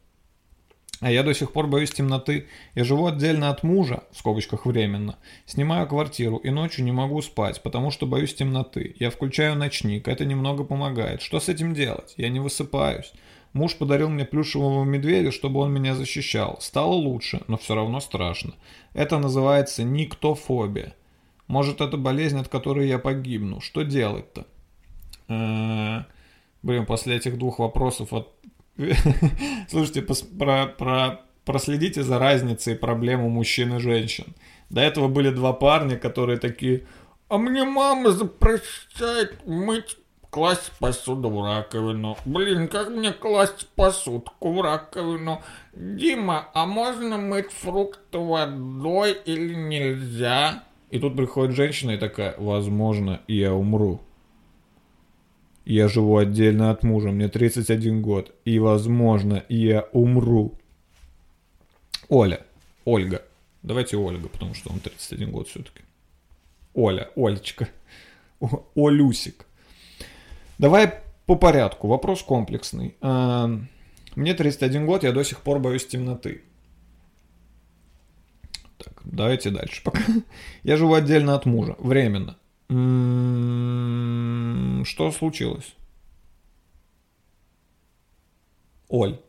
[SPEAKER 1] А я до сих пор боюсь темноты. Я живу отдельно от мужа, в скобочках временно. Снимаю квартиру и ночью не могу спать, потому что боюсь темноты. Я включаю ночник, это немного помогает. Что с этим делать? Я не высыпаюсь. Муж подарил мне плюшевого медведя, чтобы он меня защищал. Стало лучше, но все равно страшно. Это называется никтофобия. Может, это болезнь, от которой я погибну. Что делать-то? Блин, после этих двух вопросов от Слушайте, про, про, проследите за разницей проблем у мужчин и женщин. До этого были два парня, которые такие, а мне мама запрещает мыть класть посуду в раковину. Блин, как мне класть посудку в раковину? Дима, а можно мыть фрукты водой или нельзя? И тут приходит женщина и такая, возможно, я умру. Я живу отдельно от мужа, мне 31 год, и, возможно, я умру. Оля, Ольга, давайте Ольга, потому что он 31 год все-таки. Оля, Олечка, Олюсик. Давай по порядку. Вопрос комплексный. А, мне 31 год, я до сих пор боюсь темноты. Так, давайте дальше пока. Я живу отдельно от мужа, временно. Что случилось? Оль,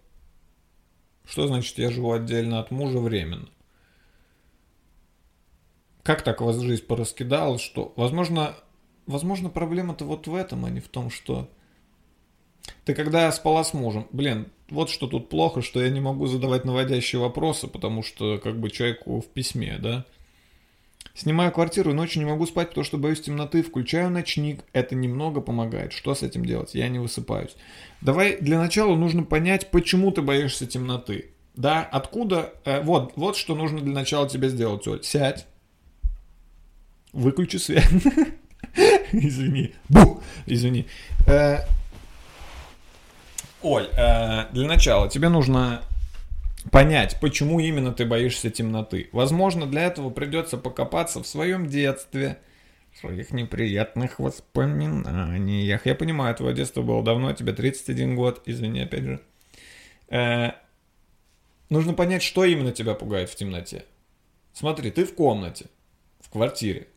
[SPEAKER 1] что значит я живу отдельно от мужа временно? Как так вас жизнь пораскидала, что, возможно, возможно, проблема-то вот в этом, а не в том, что ты когда спала с мужем, блин, вот что тут плохо, что я не могу задавать наводящие вопросы, потому что как бы человеку в письме, да? Снимаю квартиру ночью не могу спать, потому что боюсь темноты, включаю ночник, это немного помогает. Что с этим делать? Я не высыпаюсь. Давай для начала нужно понять, почему ты боишься темноты. Да, откуда? Э, вот, вот что нужно для начала тебе сделать, Оль. Сядь, выключи свет. Извини. Бу! Извини. Э, Оль, э, для начала тебе нужно понять, почему именно ты боишься темноты. Возможно, для этого придется покопаться в своем детстве, в своих неприятных воспоминаниях. Я понимаю, твое детство было давно, тебе 31 год, извини, опять же. Э, нужно понять, что именно тебя пугает в темноте. Смотри, ты в комнате, в квартире,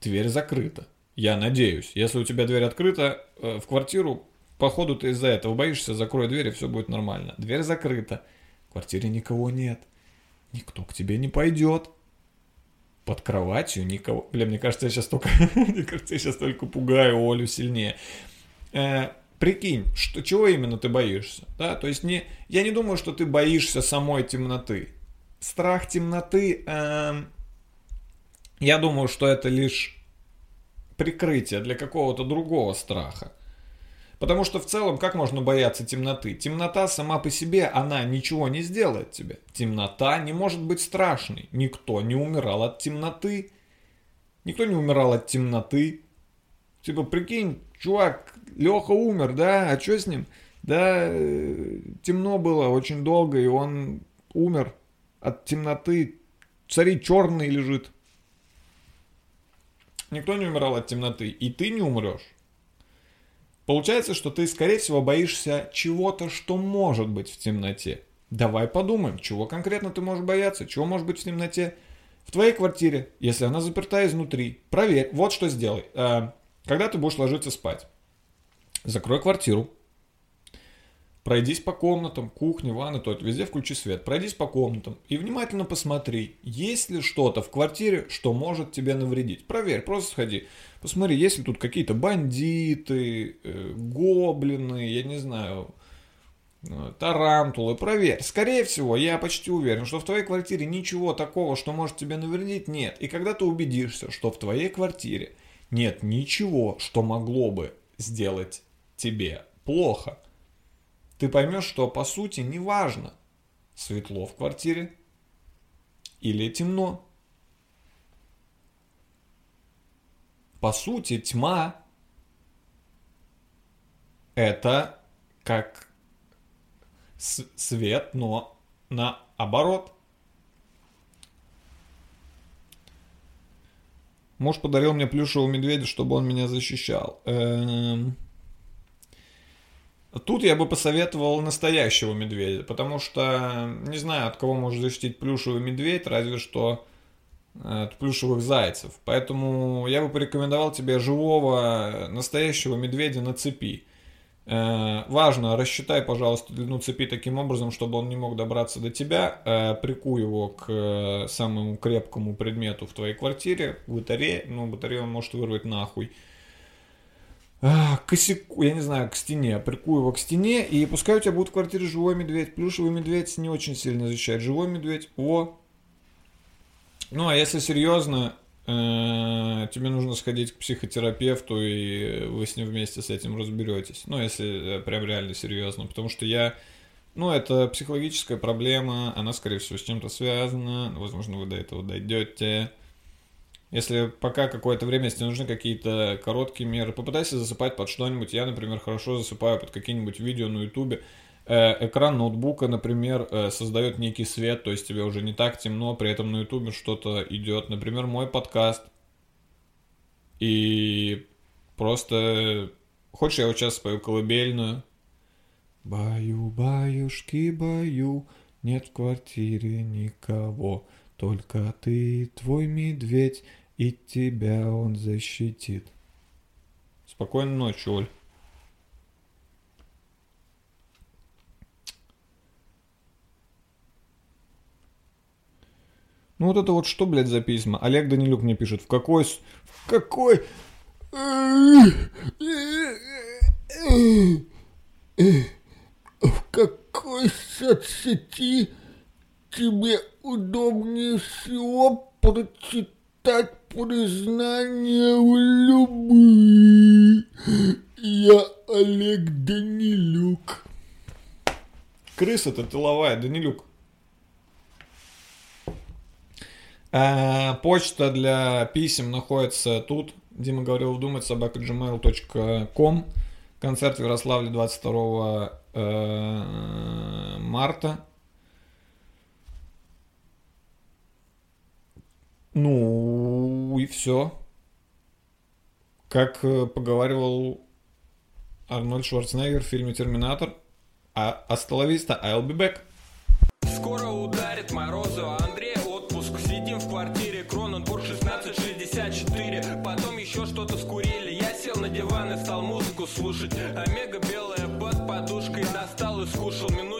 [SPEAKER 1] дверь закрыта. Я надеюсь. Если у тебя дверь открыта э, в квартиру, походу ты из-за этого боишься, закрой дверь и все будет нормально. Дверь закрыта, в квартире никого нет. Никто к тебе не пойдет. Под кроватью никого. Бля, мне кажется, я сейчас только, мне кажется, я сейчас только пугаю Олю сильнее. Э, прикинь, что, чего именно ты боишься? Да, то есть не, я не думаю, что ты боишься самой темноты. Страх темноты, э, я думаю, что это лишь прикрытие для какого-то другого страха. Потому что в целом, как можно бояться темноты? Темнота сама по себе, она ничего не сделает тебе. Темнота не может быть страшной. Никто не умирал от темноты. Никто не умирал от темноты. Типа, прикинь, чувак, Леха умер, да? А что с ним? Да, э, темно было очень долго, и он умер от темноты. Царь черный лежит. Никто не умирал от темноты, и ты не умрешь. Получается, что ты, скорее всего, боишься чего-то, что может быть в темноте. Давай подумаем, чего конкретно ты можешь бояться, чего может быть в темноте в твоей квартире, если она заперта изнутри. Проверь, вот что сделай. Э, когда ты будешь ложиться спать, закрой квартиру, Пройдись по комнатам, кухне, ванной, то везде включи свет. Пройдись по комнатам и внимательно посмотри, есть ли что-то в квартире, что может тебе навредить. Проверь, просто сходи. Посмотри, есть ли тут какие-то бандиты, э, гоблины, я не знаю, э, тарантулы. Проверь. Скорее всего, я почти уверен, что в твоей квартире ничего такого, что может тебе навредить, нет. И когда ты убедишься, что в твоей квартире нет ничего, что могло бы сделать тебе плохо – ты поймешь, что по сути неважно, светло в квартире или темно. По сути, тьма это как свет, но наоборот. Муж подарил мне плюшевого медведя, чтобы он меня защищал. Эм... Тут я бы посоветовал настоящего медведя, потому что не знаю, от кого может защитить плюшевый медведь, разве что э, от плюшевых зайцев. Поэтому я бы порекомендовал тебе живого настоящего медведя на цепи. Э, важно, рассчитай, пожалуйста, длину цепи таким образом, чтобы он не мог добраться до тебя. Э, прикуй его к э, самому крепкому предмету в твоей квартире, батарее. Ну, батарею он может вырвать нахуй к косяку, я не знаю, к стене, прикую его к стене, и пускай у тебя будет в квартире живой медведь. Плюшевый медведь не очень сильно защищает. Живой медведь, о, Ну, а если серьезно, э, тебе нужно сходить к психотерапевту, и вы с ним вместе с этим разберетесь. Ну, если э, прям реально серьезно. Потому что я... Ну, это психологическая проблема, она, скорее всего, с чем-то связана. Возможно, вы до этого дойдете. Если пока какое-то время, если нужны какие-то короткие меры, попытайся засыпать под что-нибудь. Я, например, хорошо засыпаю под какие-нибудь видео на ютубе. Э, экран ноутбука, например, э, создает некий свет, то есть тебе уже не так темно, при этом на ютубе что-то идет. Например, мой подкаст. И просто... Хочешь, я вот сейчас спою колыбельную? Баю, баюшки, баю, нет в квартире никого. Только ты, твой медведь, и тебя он защитит. Спокойной ночи, Оль. Ну вот это вот что, блядь, за письма? Олег Данилюк мне пишет, в какой... В какой... В какой соцсети тебе удобнее всего прочитать признание в любви. Я Олег Данилюк. Крыса-то тыловая, Данилюк. А, почта для писем находится тут. Дима говорил вдумать собака gmail.com. Концерт в Ярославле 22 э, марта. Ну и все. Как э, поговаривал Арнольд Шварценеггер в фильме «Терминатор», а «Астоловиста, I'll be back».
[SPEAKER 2] Скоро ударит морозу,